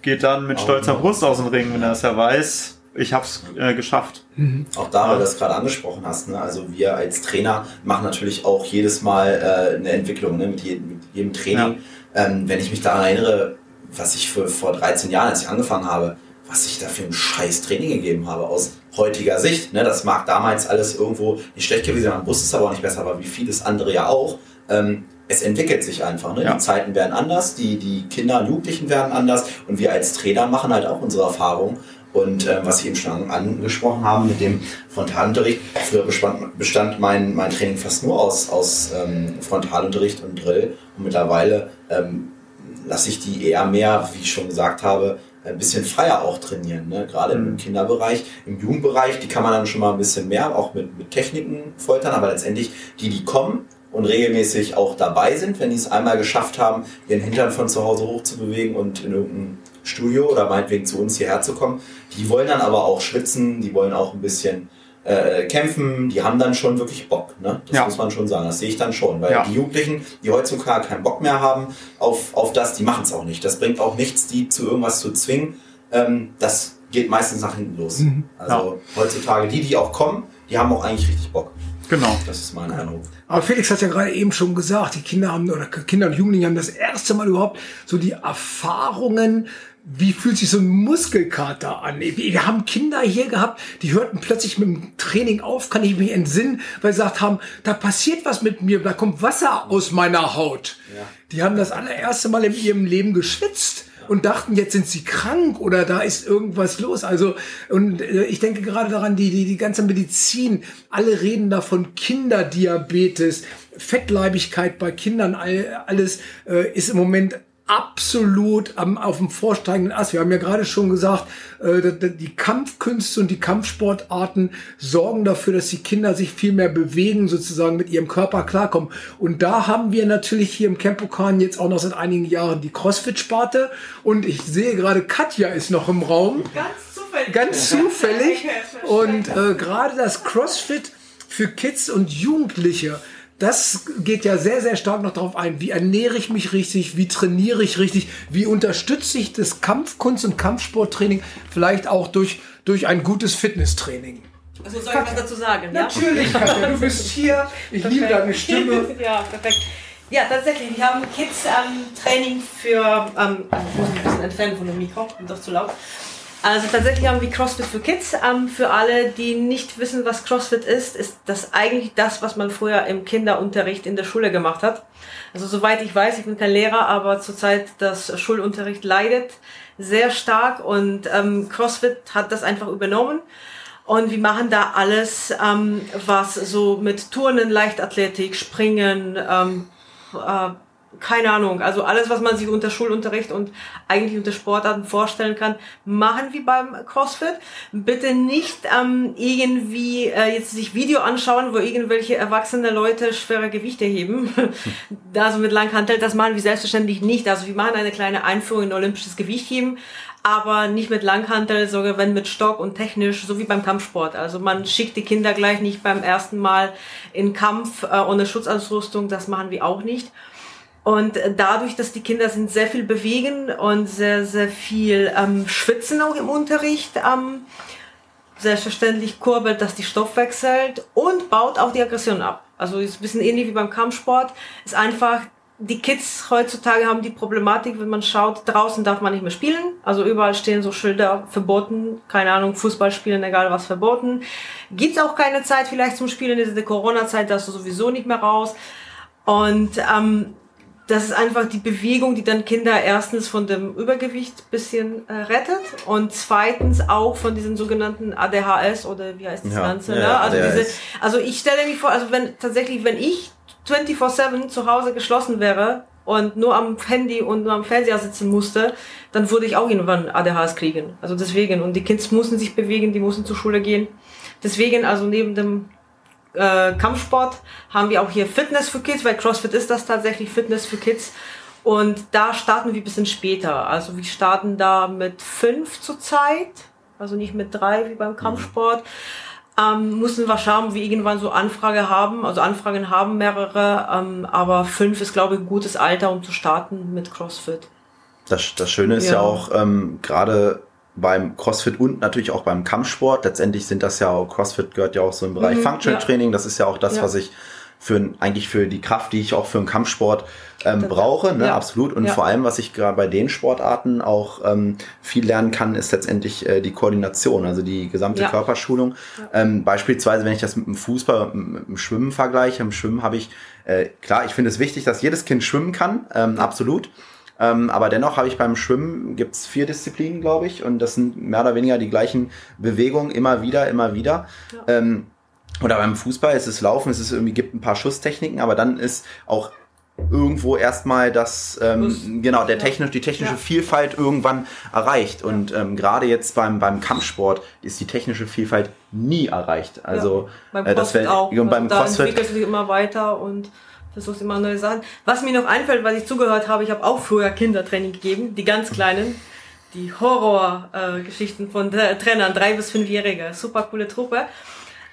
geht dann mit stolzer Brust aus dem Ring, wenn er es ja weiß. Ich hab's äh, geschafft. Mhm. Auch da, weil du das gerade angesprochen hast, ne? also wir als Trainer machen natürlich auch jedes Mal äh, eine Entwicklung ne? mit, jedem, mit jedem Training. Ja. Ähm, wenn ich mich daran erinnere, was ich für, vor 13 Jahren, als ich angefangen habe, was ich da für ein scheiß Training gegeben habe aus heutiger Sicht. Ne? Das mag damals alles irgendwo nicht schlecht gewesen sein, man wusste es aber auch nicht besser, aber wie vieles andere ja auch. Ähm, es entwickelt sich einfach. Ne? Ja. Die Zeiten werden anders, die, die Kinder und Jugendlichen werden anders und wir als Trainer machen halt auch unsere Erfahrungen. Und äh, was Sie eben schon angesprochen haben mit dem Frontalunterricht, früher bestand, bestand mein, mein Training fast nur aus, aus ähm, Frontalunterricht und Drill. Und mittlerweile ähm, lasse ich die eher mehr, wie ich schon gesagt habe, ein bisschen freier auch trainieren, ne? gerade mhm. im Kinderbereich. Im Jugendbereich, die kann man dann schon mal ein bisschen mehr auch mit, mit Techniken foltern, aber letztendlich die, die kommen und regelmäßig auch dabei sind, wenn die es einmal geschafft haben, ihren Hintern von zu Hause hoch zu bewegen und in irgendein Studio oder meinetwegen zu uns hierher zu kommen, die wollen dann aber auch schwitzen, die wollen auch ein bisschen äh, kämpfen, die haben dann schon wirklich Bock. Ne? Das ja. muss man schon sagen. Das sehe ich dann schon. Weil ja. die Jugendlichen, die heutzutage keinen Bock mehr haben auf, auf das, die machen es auch nicht. Das bringt auch nichts, die zu irgendwas zu zwingen. Ähm, das geht meistens nach hinten los. Mhm. Also ja. heutzutage, die, die auch kommen, die haben auch eigentlich richtig Bock. Genau. Das ist mein Eindruck. Aber Felix hat ja gerade eben schon gesagt, die Kinder haben oder Kinder und Jugendliche haben das erste Mal überhaupt so die Erfahrungen wie fühlt sich so ein Muskelkater an? Wir haben Kinder hier gehabt, die hörten plötzlich mit dem Training auf, kann ich mich entsinnen, weil sie gesagt haben, da passiert was mit mir, da kommt Wasser aus meiner Haut. Ja. Die haben das allererste Mal in ihrem Leben geschwitzt und dachten, jetzt sind sie krank oder da ist irgendwas los. Also, und äh, ich denke gerade daran, die, die, die ganze Medizin, alle reden davon Kinderdiabetes, Fettleibigkeit bei Kindern, all, alles äh, ist im Moment absolut am, auf dem vorsteigenden Ast. Wir haben ja gerade schon gesagt, äh, die Kampfkünste und die Kampfsportarten sorgen dafür, dass die Kinder sich viel mehr bewegen, sozusagen mit ihrem Körper klarkommen. Und da haben wir natürlich hier im Campokan jetzt auch noch seit einigen Jahren die Crossfit-Sparte. Und ich sehe gerade, Katja ist noch im Raum. Ganz zufällig. Ganz zufällig. [laughs] und äh, gerade das Crossfit für Kids und Jugendliche das geht ja sehr, sehr stark noch darauf ein, wie ernähre ich mich richtig, wie trainiere ich richtig, wie unterstütze ich das Kampfkunst- und Kampfsporttraining vielleicht auch durch, durch ein gutes Fitnesstraining. Also soll ich was dazu sagen? Natürlich, Katja, du bist hier. Ich liebe deine Stimme. [laughs] ja, perfekt. Ja, tatsächlich. Wir haben Kids-Training ähm, für. Ähm, ich muss mich ein bisschen entfernen von dem Mikro, das ist zu laut. Also tatsächlich haben wir CrossFit für Kids. Ähm, für alle, die nicht wissen, was CrossFit ist, ist das eigentlich das, was man früher im Kinderunterricht in der Schule gemacht hat. Also soweit ich weiß, ich bin kein Lehrer, aber zurzeit das Schulunterricht leidet sehr stark und ähm, CrossFit hat das einfach übernommen. Und wir machen da alles, ähm, was so mit Turnen, Leichtathletik, Springen, ähm, äh, keine Ahnung, also alles, was man sich unter Schulunterricht und eigentlich unter Sportarten vorstellen kann, machen wir beim CrossFit. Bitte nicht ähm, irgendwie äh, jetzt sich Video anschauen, wo irgendwelche erwachsene Leute schwere Gewichte heben. [laughs] also mit Langhantel, das machen wir selbstverständlich nicht. Also wir machen eine kleine Einführung in olympisches Gewichtheben, aber nicht mit Langhantel, sogar wenn mit Stock und technisch, so wie beim Kampfsport. Also man schickt die Kinder gleich nicht beim ersten Mal in Kampf äh, ohne Schutzausrüstung, das machen wir auch nicht. Und dadurch, dass die Kinder sind sehr viel bewegen und sehr, sehr viel ähm, schwitzen auch im Unterricht, ähm, selbstverständlich kurbelt das die Stoffwechselt und baut auch die Aggression ab. Also ist ein bisschen ähnlich wie beim Kampfsport. Ist einfach, die Kids heutzutage haben die Problematik, wenn man schaut, draußen darf man nicht mehr spielen. Also überall stehen so Schilder verboten, keine Ahnung, Fußball spielen, egal was verboten. Gibt's auch keine Zeit vielleicht zum Spielen in der Corona-Zeit, darfst du sowieso nicht mehr raus. Und ähm, das ist einfach die Bewegung, die dann Kinder erstens von dem Übergewicht bisschen äh, rettet und zweitens auch von diesen sogenannten ADHS oder wie heißt das ja, Ganze. Ja, ne? also, diese, also ich stelle mir vor, also wenn tatsächlich, wenn ich 24-7 zu Hause geschlossen wäre und nur am Handy und nur am Fernseher sitzen musste, dann würde ich auch irgendwann ADHS kriegen. Also deswegen. Und die Kids mussten sich bewegen, die mussten zur Schule gehen. Deswegen, also neben dem äh, Kampfsport haben wir auch hier Fitness für Kids, weil CrossFit ist das tatsächlich Fitness für Kids. Und da starten wir ein bisschen später. Also wir starten da mit fünf zur Zeit, also nicht mit drei wie beim Kampfsport. Ähm, müssen wir schauen, wie irgendwann so Anfrage haben, also Anfragen haben mehrere, ähm, aber fünf ist, glaube ich, ein gutes Alter, um zu starten mit CrossFit. Das, das Schöne ist ja, ja auch, ähm, gerade beim CrossFit und natürlich auch beim Kampfsport. Letztendlich sind das ja auch, CrossFit gehört ja auch so im Bereich mhm, Functional ja. Training. Das ist ja auch das, ja. was ich für eigentlich für die Kraft, die ich auch für einen Kampfsport ähm, brauche, ne, ja. absolut. Und vor allem, was ich gerade bei den Sportarten auch ähm, viel lernen kann, ist letztendlich äh, die Koordination, also die gesamte. Körperschulung. Ähm, beispielsweise, wenn ich das mit dem Fußball, mit dem Schwimmen vergleiche, im Schwimmen habe ich, äh, klar, ich finde es wichtig, dass jedes Kind schwimmen kann, ähm, absolut. Ähm, aber dennoch habe ich beim Schwimmen gibt's vier Disziplinen, glaube ich, und das sind mehr oder weniger die gleichen Bewegungen immer wieder, immer wieder. Ja. Ähm, oder beim Fußball ist es Laufen, es ist irgendwie gibt ein paar Schusstechniken, aber dann ist auch irgendwo erstmal das ähm, genau der technisch die technische ja. Vielfalt irgendwann erreicht und ähm, gerade jetzt beim beim Kampfsport ist die technische Vielfalt nie erreicht also ja, beim äh, das wäre und beim also CrossFit entwickelt sich immer weiter und versuchst immer neue Sachen. Was mir noch einfällt, weil ich zugehört habe, ich habe auch früher Kindertraining gegeben, die ganz kleinen, die Horrorgeschichten äh, von Trainern, drei bis fünfjährige, super coole Truppe.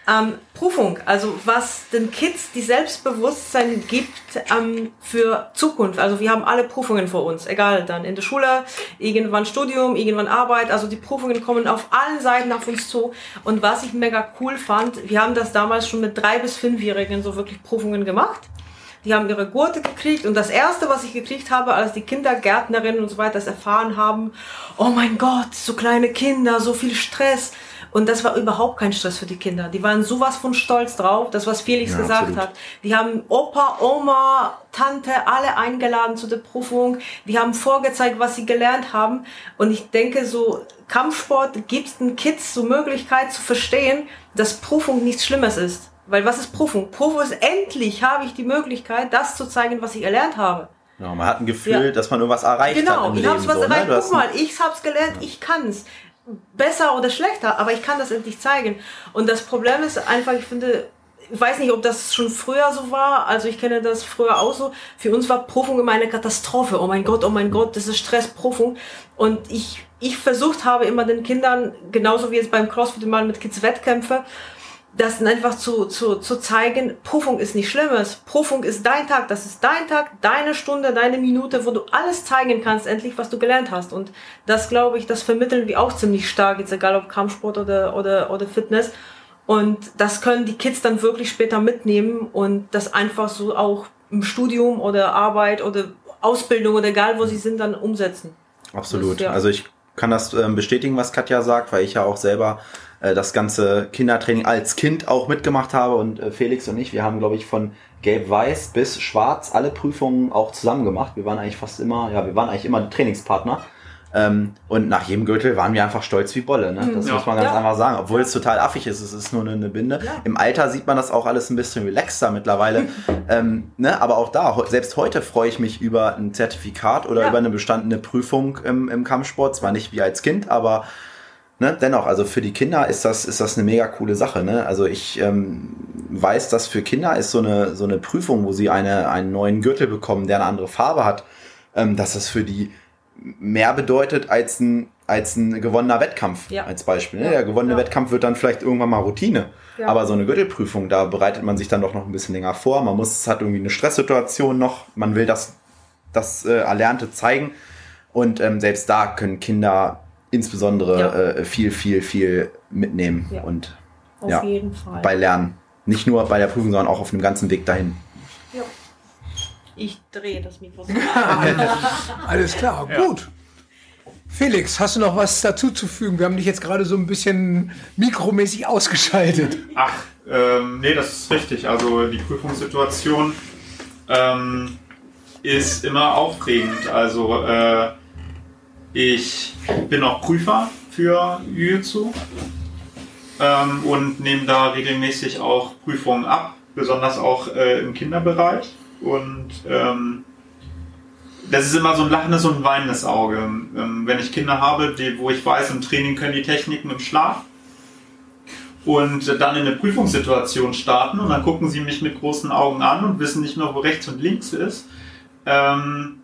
Ähm, Prüfung, also was den Kids die Selbstbewusstsein gibt ähm, für Zukunft. Also wir haben alle Prüfungen vor uns, egal dann in der Schule, irgendwann Studium, irgendwann Arbeit. Also die Prüfungen kommen auf allen Seiten auf uns zu. Und was ich mega cool fand, wir haben das damals schon mit drei bis fünfjährigen so wirklich Prüfungen gemacht. Die haben ihre Gurte gekriegt und das erste, was ich gekriegt habe, als die Kindergärtnerinnen und so weiter das erfahren haben, oh mein Gott, so kleine Kinder, so viel Stress. Und das war überhaupt kein Stress für die Kinder. Die waren sowas von stolz drauf, das was Felix ja, gesagt absolut. hat. Die haben Opa, Oma, Tante alle eingeladen zu der Prüfung. Die haben vorgezeigt, was sie gelernt haben. Und ich denke, so Kampfsport gibt den Kids so Möglichkeit zu verstehen, dass Prüfung nichts Schlimmes ist. Weil was ist Prüfung? Prüfung ist endlich habe ich die Möglichkeit, das zu zeigen, was ich erlernt habe. Ja, man hat ein Gefühl, ja. dass man irgendwas erreicht genau, hat. Genau, ich habe was so, ne? erreicht. Ne? Guck mal, ich habe es gelernt, ja. ich kann es. Besser oder schlechter, aber ich kann das endlich zeigen. Und das Problem ist einfach, ich finde, ich weiß nicht, ob das schon früher so war. Also ich kenne das früher auch so. Für uns war Prüfung immer eine Katastrophe. Oh mein Gott, oh mein Gott, das ist Stressprüfung. Und ich, ich versucht habe immer den Kindern, genauso wie jetzt beim CrossFit mal mit Kids Wettkämpfe, das einfach zu, zu, zu zeigen, Prüfung ist nicht Schlimmes. Prüfung ist dein Tag, das ist dein Tag, deine Stunde, deine Minute, wo du alles zeigen kannst, endlich, was du gelernt hast. Und das, glaube ich, das vermitteln wir auch ziemlich stark, jetzt egal ob Kampfsport oder, oder, oder Fitness. Und das können die Kids dann wirklich später mitnehmen und das einfach so auch im Studium oder Arbeit oder Ausbildung oder egal wo sie sind, dann umsetzen. Absolut. Das, ja. Also ich kann das ähm, bestätigen, was Katja sagt, weil ich ja auch selber äh, das ganze Kindertraining als Kind auch mitgemacht habe und äh, Felix und ich, wir haben, glaube ich, von Gelb-Weiß bis Schwarz alle Prüfungen auch zusammen gemacht. Wir waren eigentlich fast immer, ja, wir waren eigentlich immer Trainingspartner. Ähm, und nach jedem Gürtel waren wir einfach stolz wie Bolle. Ne? Das ja. muss man ganz ja. einfach sagen. Obwohl es total affig ist. Es ist nur eine, eine Binde. Ja. Im Alter sieht man das auch alles ein bisschen relaxter mittlerweile. [laughs] ähm, ne? Aber auch da, selbst heute freue ich mich über ein Zertifikat oder über eine bestandene Prüfung im, im Kampfsport. Zwar nicht wie als Kind, aber ne, dennoch, also für die Kinder ist das, ist das eine mega coole Sache. Ne? Also ich ähm, weiß, dass für Kinder ist so eine, so eine Prüfung, wo sie eine, einen neuen Gürtel bekommen, der eine andere Farbe hat, ähm, dass das für die mehr bedeutet als ein, als ein gewonnener Wettkampf ja. als Beispiel. Ne? Ja. Der gewonnene ja. Wettkampf wird dann vielleicht irgendwann mal Routine. Aber so eine Gürtelprüfung, da bereitet man sich dann doch noch ein bisschen länger vor. Man muss, hat irgendwie eine Stresssituation noch. Man will das, das äh, Erlernte zeigen. Und ähm, selbst da können Kinder insbesondere ja. äh, viel, viel, viel mitnehmen. Ja. Und auf ja, jeden Fall. bei Lernen. Nicht nur bei der Prüfung, sondern auch auf dem ganzen Weg dahin. Ja. Ich drehe das Mikrofon. [laughs] [laughs] Alles klar, gut. Felix, hast du noch was dazu zu fügen? Wir haben dich jetzt gerade so ein bisschen mikromäßig ausgeschaltet. Ach, ähm, nee, das ist richtig. Also die Prüfungssituation ähm, ist immer aufregend. Also äh, ich bin auch Prüfer für Jiu-Jitsu ähm, und nehme da regelmäßig auch Prüfungen ab, besonders auch äh, im Kinderbereich. Und ähm, das ist immer so ein lachendes und ein weinendes Auge. Ähm, wenn ich Kinder habe, die, wo ich weiß, im Training können die Techniken im Schlaf und dann in eine Prüfungssituation starten und dann gucken sie mich mit großen Augen an und wissen nicht mehr, wo rechts und links ist. Ähm,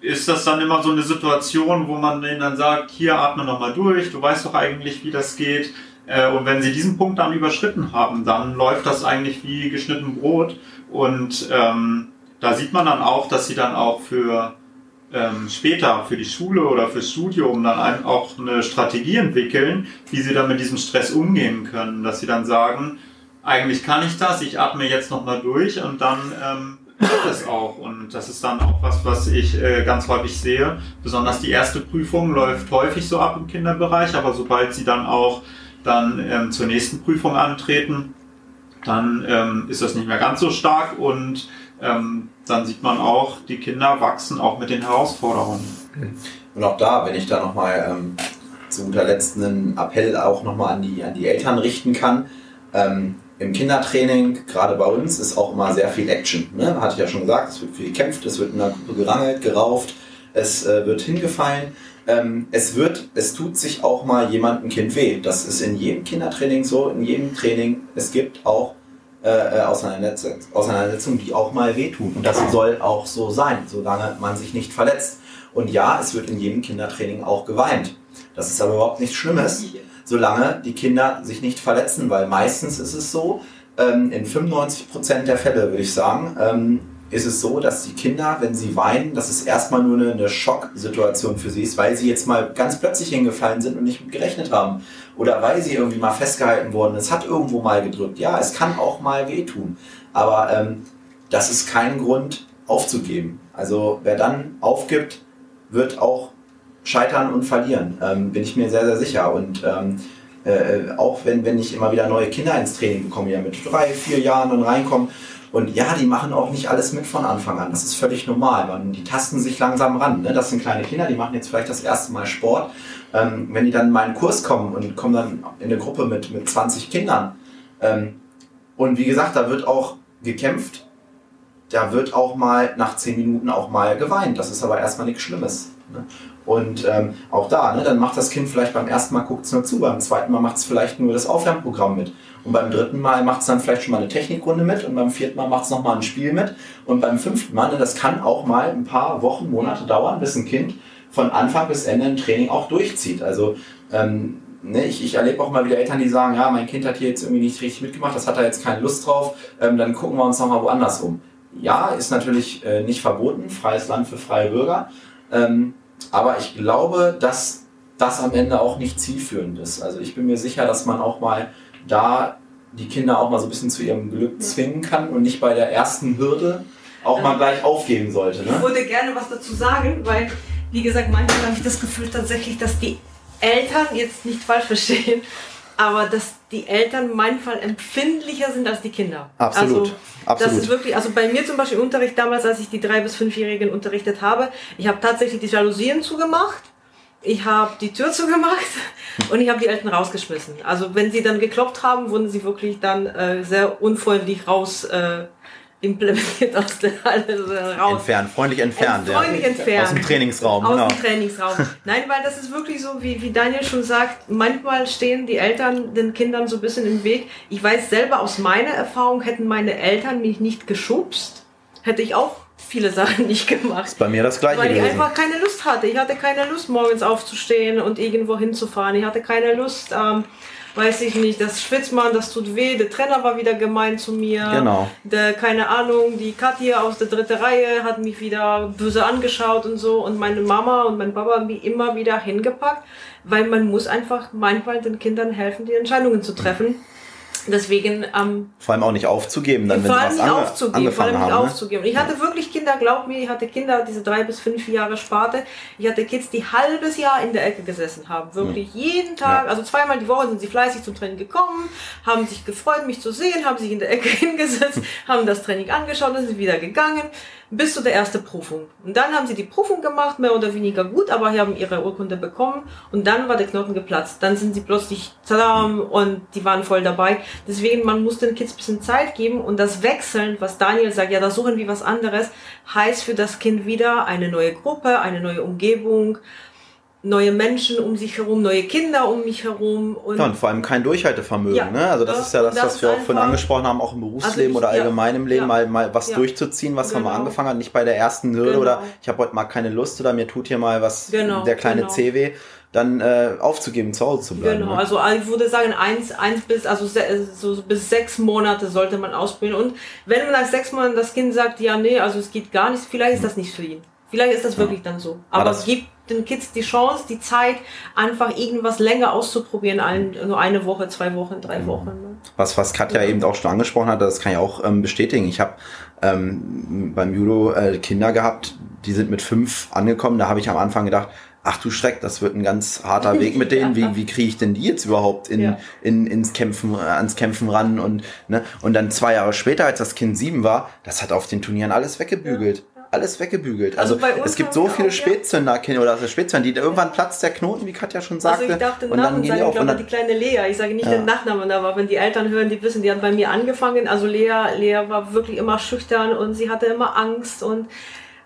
ist das dann immer so eine Situation, wo man denen dann sagt, hier atme nochmal durch, du weißt doch eigentlich, wie das geht. Äh, und wenn sie diesen Punkt dann überschritten haben, dann läuft das eigentlich wie geschnitten Brot. Und ähm, da sieht man dann auch, dass sie dann auch für ähm, später, für die Schule oder fürs Studium dann auch eine Strategie entwickeln, wie sie dann mit diesem Stress umgehen können. Dass sie dann sagen, eigentlich kann ich das, ich atme jetzt nochmal durch und dann ähm, das auch. Und das ist dann auch was, was ich äh, ganz häufig sehe. Besonders die erste Prüfung läuft häufig so ab im Kinderbereich, aber sobald sie dann auch dann ähm, zur nächsten Prüfung antreten, dann ähm, ist das nicht mehr ganz so stark und ähm, dann sieht man auch, die Kinder wachsen auch mit den Herausforderungen. Und auch da, wenn ich da nochmal ähm, zu guter Letzt einen Appell auch nochmal an die, an die Eltern richten kann, ähm, im Kindertraining, gerade bei uns, ist auch immer sehr viel Action. Ne? Hatte ich ja schon gesagt, es wird viel gekämpft, es wird in der Gruppe gerangelt, gerauft, es äh, wird hingefallen. Ähm, es wird, es tut sich auch mal jemandem Kind weh. Das ist in jedem Kindertraining so, in jedem Training. Es gibt auch äh, äh Auseinandersetzungen, die auch mal wehtun. Und das soll auch so sein, solange man sich nicht verletzt. Und ja, es wird in jedem Kindertraining auch geweint. Das ist aber überhaupt nichts Schlimmes solange die Kinder sich nicht verletzen, weil meistens ist es so, ähm, in 95 Prozent der Fälle würde ich sagen, ähm, ist es so, dass die Kinder, wenn sie weinen, dass es erstmal nur eine, eine Schocksituation für sie ist, weil sie jetzt mal ganz plötzlich hingefallen sind und nicht mit gerechnet haben. Oder weil sie irgendwie mal festgehalten wurden. Es hat irgendwo mal gedrückt. Ja, es kann auch mal wehtun. Aber ähm, das ist kein Grund aufzugeben. Also wer dann aufgibt, wird auch scheitern und verlieren, ähm, bin ich mir sehr, sehr sicher. Und ähm, äh, auch wenn, wenn ich immer wieder neue Kinder ins Training bekomme, ja mit drei, vier Jahren und reinkommen. Und ja, die machen auch nicht alles mit von Anfang an. Das ist völlig normal. Man, die tasten sich langsam ran. Ne? Das sind kleine Kinder, die machen jetzt vielleicht das erste Mal Sport. Ähm, wenn die dann in meinen Kurs kommen und kommen dann in eine Gruppe mit, mit 20 Kindern. Ähm, und wie gesagt, da wird auch gekämpft. Da wird auch mal nach 10 Minuten auch mal geweint. Das ist aber erstmal nichts Schlimmes. Ne? Und ähm, auch da, ne, dann macht das Kind vielleicht beim ersten Mal guckt es nur zu, beim zweiten Mal macht es vielleicht nur das Aufwärmprogramm mit. Und beim dritten Mal macht es dann vielleicht schon mal eine Technikrunde mit und beim vierten Mal macht es nochmal ein Spiel mit. Und beim fünften Mal, ne, das kann auch mal ein paar Wochen, Monate dauern, bis ein Kind von Anfang bis Ende ein Training auch durchzieht. Also ähm, ne, ich, ich erlebe auch mal wieder Eltern, die sagen, ja, mein Kind hat hier jetzt irgendwie nicht richtig mitgemacht, das hat er jetzt keine Lust drauf, ähm, dann gucken wir uns nochmal woanders um. Ja, ist natürlich äh, nicht verboten, freies Land für freie Bürger. Ähm, aber ich glaube, dass das am Ende auch nicht zielführend ist. Also ich bin mir sicher, dass man auch mal da die Kinder auch mal so ein bisschen zu ihrem Glück zwingen kann und nicht bei der ersten Hürde auch mal gleich aufgeben sollte. Ne? Ich würde gerne was dazu sagen, weil, wie gesagt, manchmal habe ich das Gefühl tatsächlich, dass die Eltern jetzt nicht falsch verstehen, aber dass die Eltern manchmal empfindlicher sind als die Kinder. Absolut. Also, Absolut. Das ist wirklich, also bei mir zum Beispiel im Unterricht damals, als ich die drei bis fünfjährigen unterrichtet habe, ich habe tatsächlich die Jalousien zugemacht. Ich habe die Tür [laughs] zugemacht und ich habe die Eltern rausgeschmissen. Also wenn sie dann geklopft haben, wurden sie wirklich dann äh, sehr unfreundlich raus äh, implementiert aus der Halle raus. Entfernt, freundlich entfernt. Ent- freundlich ja. entfernt. Aus dem Trainingsraum, Aus genau. dem Trainingsraum. [laughs] Nein, weil das ist wirklich so, wie, wie Daniel schon sagt, manchmal stehen die Eltern den Kindern so ein bisschen im Weg. Ich weiß selber aus meiner Erfahrung, hätten meine Eltern mich nicht geschubst, hätte ich auch viele [laughs] Sachen nicht gemacht. Ist bei mir das gleiche Weil ich gewesen. einfach keine Lust hatte. Ich hatte keine Lust, morgens aufzustehen und irgendwo hinzufahren. Ich hatte keine Lust, ähm, weiß ich nicht, das schwitzt man, das tut weh. Der Trainer war wieder gemein zu mir. Genau. Der, keine Ahnung, die Katja aus der dritten Reihe hat mich wieder böse angeschaut und so. Und meine Mama und mein Papa haben mich immer wieder hingepackt, weil man muss einfach manchmal den Kindern helfen, die Entscheidungen zu treffen. Deswegen ähm, Vor allem auch nicht aufzugeben, dann, wenn sie was nicht ange aufzugeben, vor allem nicht haben. Ne? aufzugeben. Ich hatte wirklich Kinder, glaub mir, ich hatte Kinder, diese drei bis fünf Jahre Sparte. Ich hatte Kids, die halbes Jahr in der Ecke gesessen haben. Wirklich jeden Tag, Ja. also zweimal die Woche sind sie fleißig zum Training gekommen, haben sich gefreut, mich zu sehen, haben sich in der Ecke [laughs] hingesetzt, haben das Training angeschaut und sind wieder gegangen. Bis zu der ersten Prüfung. Und dann haben sie die Prüfung gemacht, mehr oder weniger gut, aber sie haben ihre Urkunde bekommen und dann war der Knoten geplatzt. Dann sind sie plötzlich tadam, und die waren voll dabei. Deswegen, man muss den Kids bisschen Zeit geben und das Wechseln, was Daniel sagt, ja, da suchen wir was anderes, heißt für das Kind wieder eine neue Gruppe, eine neue Umgebung, neue Menschen um sich herum, neue Kinder um mich herum. Und Ja, und vor allem kein Durchhaltevermögen. Ja. Ne? Also das Ja, ist ja das, das was wir auch vorhin angesprochen haben, auch im Berufsleben Also ich- oder allgemein im Leben, Ja. mal, mal was durchzuziehen, was man mal Genau. angefangen hat, nicht bei der ersten Hürde Genau. oder ich habe heute mal keine Lust oder mir tut hier mal was, Genau, der kleine genau. C weh, dann äh, aufzugeben, zu Hause zu bleiben. Genau, ne? also ich würde sagen, eins, eins bis, also so bis sechs Monate sollte man ausprobieren. Und wenn man nach sechs Monaten das Kind sagt, ja, nee, also es geht gar nicht, vielleicht ist das nicht für ihn. Vielleicht ist das wirklich dann so. Aber das- gibt den Kids die Chance, die Zeit, einfach irgendwas länger auszuprobieren, ein, nur eine Woche, zwei Wochen, Mhm. drei Wochen. Ne? Was, was Katja eben auch schon angesprochen hat, das kann ich auch ähm, bestätigen. Ich habe ähm, beim Judo äh, Kinder gehabt, die sind mit fünf angekommen. Da habe ich am Anfang gedacht, ach du Schreck, das wird ein ganz harter Weg mit denen. Wie, [laughs] wie kriege ich denn die jetzt überhaupt in, Ja. in, ins Kämpfen, äh, ans Kämpfen ran? Und, ne? und dann zwei Jahre später, als das Kind sieben war, das hat auf den Turnieren alles weggebügelt. Alles weggebügelt. Also, Also bei uns es gibt so viele. Spätzünder oder also Spätzünder, die irgendwann platzt der Knoten, wie Katja schon sagte. Also ich darf den und dann Namen gehen sagen, die ich glaube die kleine Lea, ich sage nicht Ja. den Nachnamen, aber wenn die Eltern hören, die wissen, die hat bei mir angefangen. Also Lea, Lea war wirklich immer schüchtern und sie hatte immer Angst und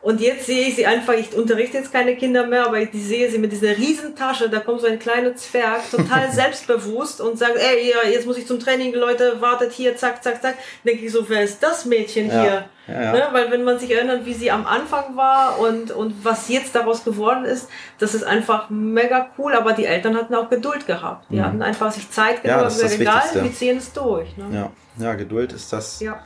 und jetzt sehe ich sie einfach, ich unterrichte jetzt keine Kinder mehr, aber ich sehe sie mit dieser Riesentasche, da kommt so ein kleiner Zwerg, total [laughs] selbstbewusst und sagt, ey, jetzt muss ich zum Training, Leute, wartet hier, zack, zack, zack. Denke ich so, wer ist das Mädchen Ja. hier? Ja, ja. Ne? Weil wenn man sich erinnert, wie sie am Anfang war und, und was jetzt daraus geworden ist, das ist einfach mega cool, aber die Eltern hatten auch Geduld gehabt. Die hatten einfach sich Zeit Mhm. Ja, genommen, das ist das egal, wir ziehen es durch. Ne? ja, ja, Geduld ist das, Ja.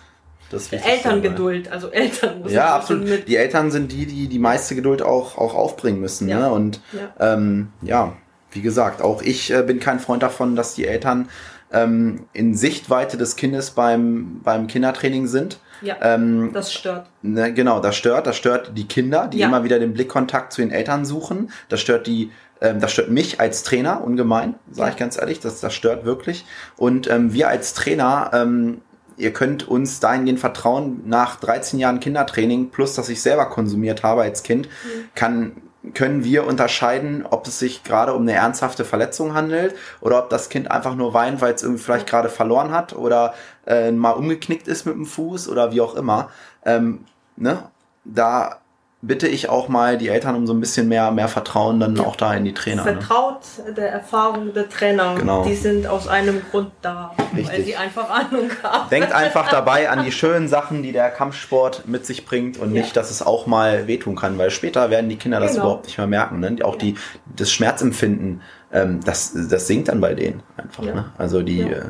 Das ne? Elterngeduld, also Eltern müssen Ja, absolut. Die Eltern sind die, die die meiste Geduld auch, auch aufbringen müssen. Ja. Ne? Und Ja. ähm, ja, wie gesagt, auch ich äh, bin kein Freund davon, dass die Eltern ähm, in Sichtweite des Kindes beim, beim Kindertraining sind. Ja, Ähm, das stört. Ne, genau, das stört. Das stört die Kinder, die Ja. immer wieder den Blickkontakt zu den Eltern suchen. Das stört die, ähm, das stört mich als Trainer ungemein, sage Ja. ich ganz ehrlich. Das, das stört wirklich. Und ähm, wir als Trainer, ähm, ihr könnt uns dahingehend vertrauen, nach 13 Jahren Kindertraining, plus dass ich selber konsumiert habe als Kind, Mhm. kann können wir unterscheiden, ob es sich gerade um eine ernsthafte Verletzung handelt oder ob das Kind einfach nur weint, weil es irgendwie vielleicht gerade verloren hat oder äh, mal umgeknickt ist mit dem Fuß oder wie auch immer. Ähm, ne? Da bitte ich auch mal die Eltern um so ein bisschen mehr, mehr Vertrauen dann auch da in die Trainer. Ne? Vertraut der Erfahrung der Trainer. Genau. Die sind aus einem Grund da, weil Richtig. sie einfach Ahnung haben. Denkt einfach dabei an die [laughs] schönen Sachen, die der Kampfsport mit sich bringt und Ja. nicht, dass es auch mal wehtun kann, weil später werden die Kinder das Genau. überhaupt nicht mehr merken. Ne? Auch Ja. die, das Schmerzempfinden ähm, das, das sinkt dann bei denen einfach. Ja. Ne? Also die Ja. äh,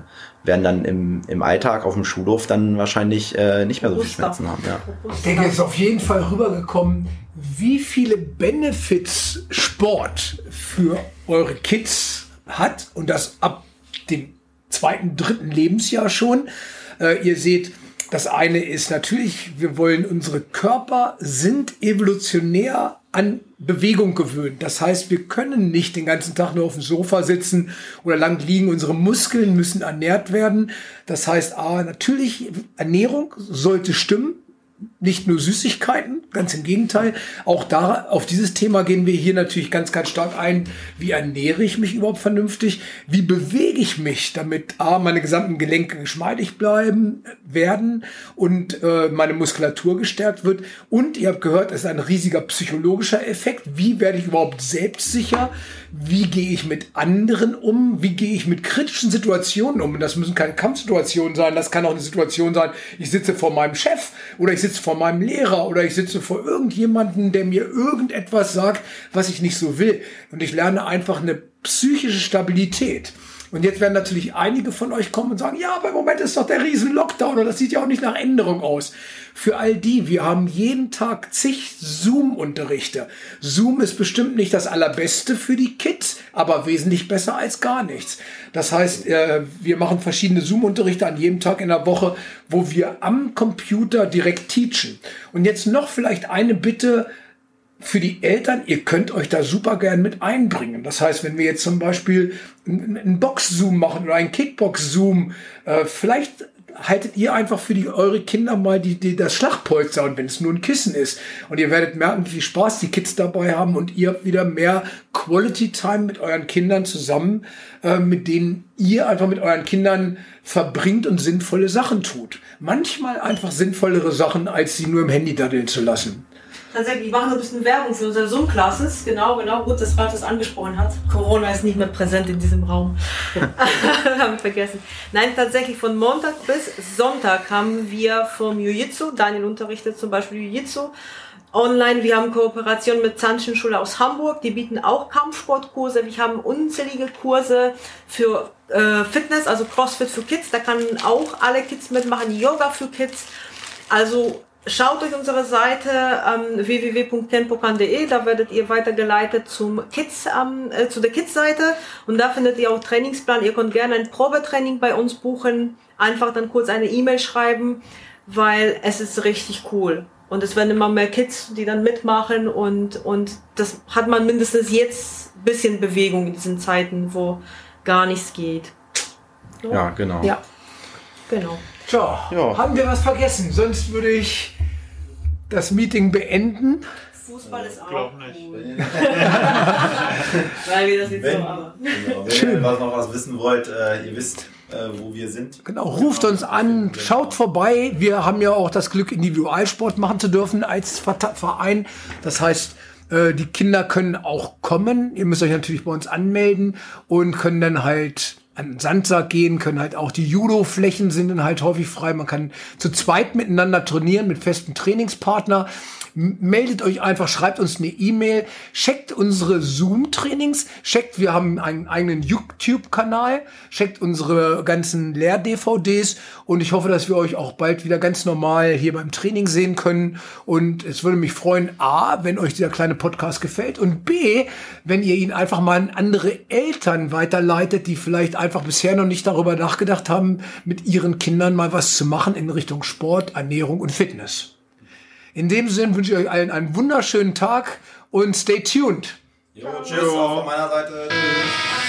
werden dann im, im Alltag auf dem Schulhof dann wahrscheinlich äh, nicht mehr so viel. Schmerzen haben. Ja. Ich denke, es ist auf jeden Fall rübergekommen, wie viele Benefits Sport für eure Kids hat und das ab dem zweiten, dritten Lebensjahr schon. Äh, ihr seht, das eine ist natürlich, wir wollen, unsere Körper sind evolutionär an Bewegung gewöhnt. Das heißt, wir können nicht den ganzen Tag nur auf dem Sofa sitzen oder lang liegen. Unsere Muskeln müssen ernährt werden. Das heißt, A, natürlich, Ernährung sollte stimmen nicht nur Süßigkeiten, ganz im Gegenteil. Auch da, auf dieses Thema gehen wir hier natürlich ganz, ganz stark ein. Wie ernähre ich mich überhaupt vernünftig? Wie bewege ich mich, damit A, meine gesamten Gelenke geschmeidig bleiben, werden und äh, meine Muskulatur gestärkt wird. Und ihr habt gehört, es ist ein riesiger psychologischer Effekt. Wie werde ich überhaupt selbstsicher? Wie gehe ich mit anderen um? Wie gehe ich mit kritischen Situationen um? Und das müssen keine Kampfsituationen sein. Das kann auch eine Situation sein, ich sitze vor meinem Chef oder ich sitze vor meinem Lehrer oder ich sitze vor irgendjemanden, der mir irgendetwas sagt, was ich nicht so will. Und ich lerne einfach eine psychische Stabilität. Und jetzt werden natürlich einige von euch kommen und sagen, ja, aber im Moment ist doch der riesen Lockdown und das sieht ja auch nicht nach Änderung aus. Für all die, wir haben jeden Tag zig Zoom-Unterrichte. Zoom ist bestimmt nicht das allerbeste für die Kids, aber wesentlich besser als gar nichts. Das heißt, äh, wir machen verschiedene Zoom-Unterrichte an jedem Tag in der Woche, wo wir am Computer direkt teachen. Und jetzt noch vielleicht eine Bitte, für die Eltern, ihr könnt euch da super gern mit einbringen. Das heißt, wenn wir jetzt zum Beispiel einen Box-Zoom machen oder einen Kickbox-Zoom, äh, vielleicht haltet ihr einfach für die, eure Kinder mal die, die, das Schlagpolster und wenn es nur ein Kissen ist. Und ihr werdet merken, wie viel Spaß die Kids dabei haben und ihr habt wieder mehr Quality Time mit euren Kindern zusammen, äh, mit denen ihr einfach mit euren Kindern verbringt und sinnvolle Sachen tut. Manchmal einfach sinnvollere Sachen, als sie nur im Handy daddeln zu lassen. Tatsächlich, wir machen so ein bisschen Werbung für unsere Zoom-Classes. Genau, genau. Gut, dass Ralf das angesprochen hat. Corona ist nicht mehr präsent in diesem Raum. [laughs] [laughs] haben wir vergessen. Nein, tatsächlich von Montag bis Sonntag haben wir vom Jiu-Jitsu, Daniel unterrichtet zum Beispiel Jiu-Jitsu, online. Wir haben Kooperation mit Zanchenschule aus Hamburg. Die bieten auch Kampfsportkurse. Wir haben unzählige Kurse für äh, Fitness, also CrossFit für Kids. Da kann auch alle Kids mitmachen. Yoga für Kids. Also Schaut euch unsere Seite ähm, www.tempokan.de, da werdet ihr weitergeleitet zum Kids, ähm, äh, zu der Kids-Seite und da findet ihr auch Trainingsplan. Ihr könnt gerne ein Probetraining bei uns buchen, einfach dann kurz eine E-Mail schreiben, weil es ist richtig cool. Und es werden immer mehr Kids, die dann mitmachen und, und das hat man mindestens jetzt ein bisschen Bewegung in diesen Zeiten, wo gar nichts geht. So? Ja, genau. Ja, genau. So, Ja. haben wir was vergessen? Sonst würde ich das Meeting beenden. Fußball ist auch Glaub nicht. cool. [laughs] Weil wir das jetzt Wenn, so aber. genau, wenn Schön. ihr was noch was wissen wollt, äh, ihr wisst, äh, wo wir sind. Genau, ruft uns an, schaut vorbei. Wir haben ja auch das Glück, Individualsport machen zu dürfen als Verein. Das heißt, äh, die Kinder können auch kommen. Ihr müsst euch natürlich bei uns anmelden und können dann halt an den Sandsack gehen, können halt auch die Judo-Flächen sind dann halt häufig frei. Man kann zu zweit miteinander trainieren mit festen Trainingspartner. Meldet euch einfach, schreibt uns eine E-Mail, checkt unsere Zoom-Trainings, checkt, wir haben einen eigenen YouTube-Kanal, checkt unsere ganzen Lehr-DVDs und ich hoffe, dass wir euch auch bald wieder ganz normal hier beim Training sehen können. Und es würde mich freuen, A, wenn euch dieser kleine Podcast gefällt und B, wenn ihr ihn einfach mal an andere Eltern weiterleitet, die vielleicht einfach bisher noch nicht darüber nachgedacht haben, mit ihren Kindern mal was zu machen in Richtung Sport, Ernährung und Fitness. In dem Sinne wünsche ich euch allen einen wunderschönen Tag und stay tuned. Jo, tschüss, auch von meiner Seite. Tschüss.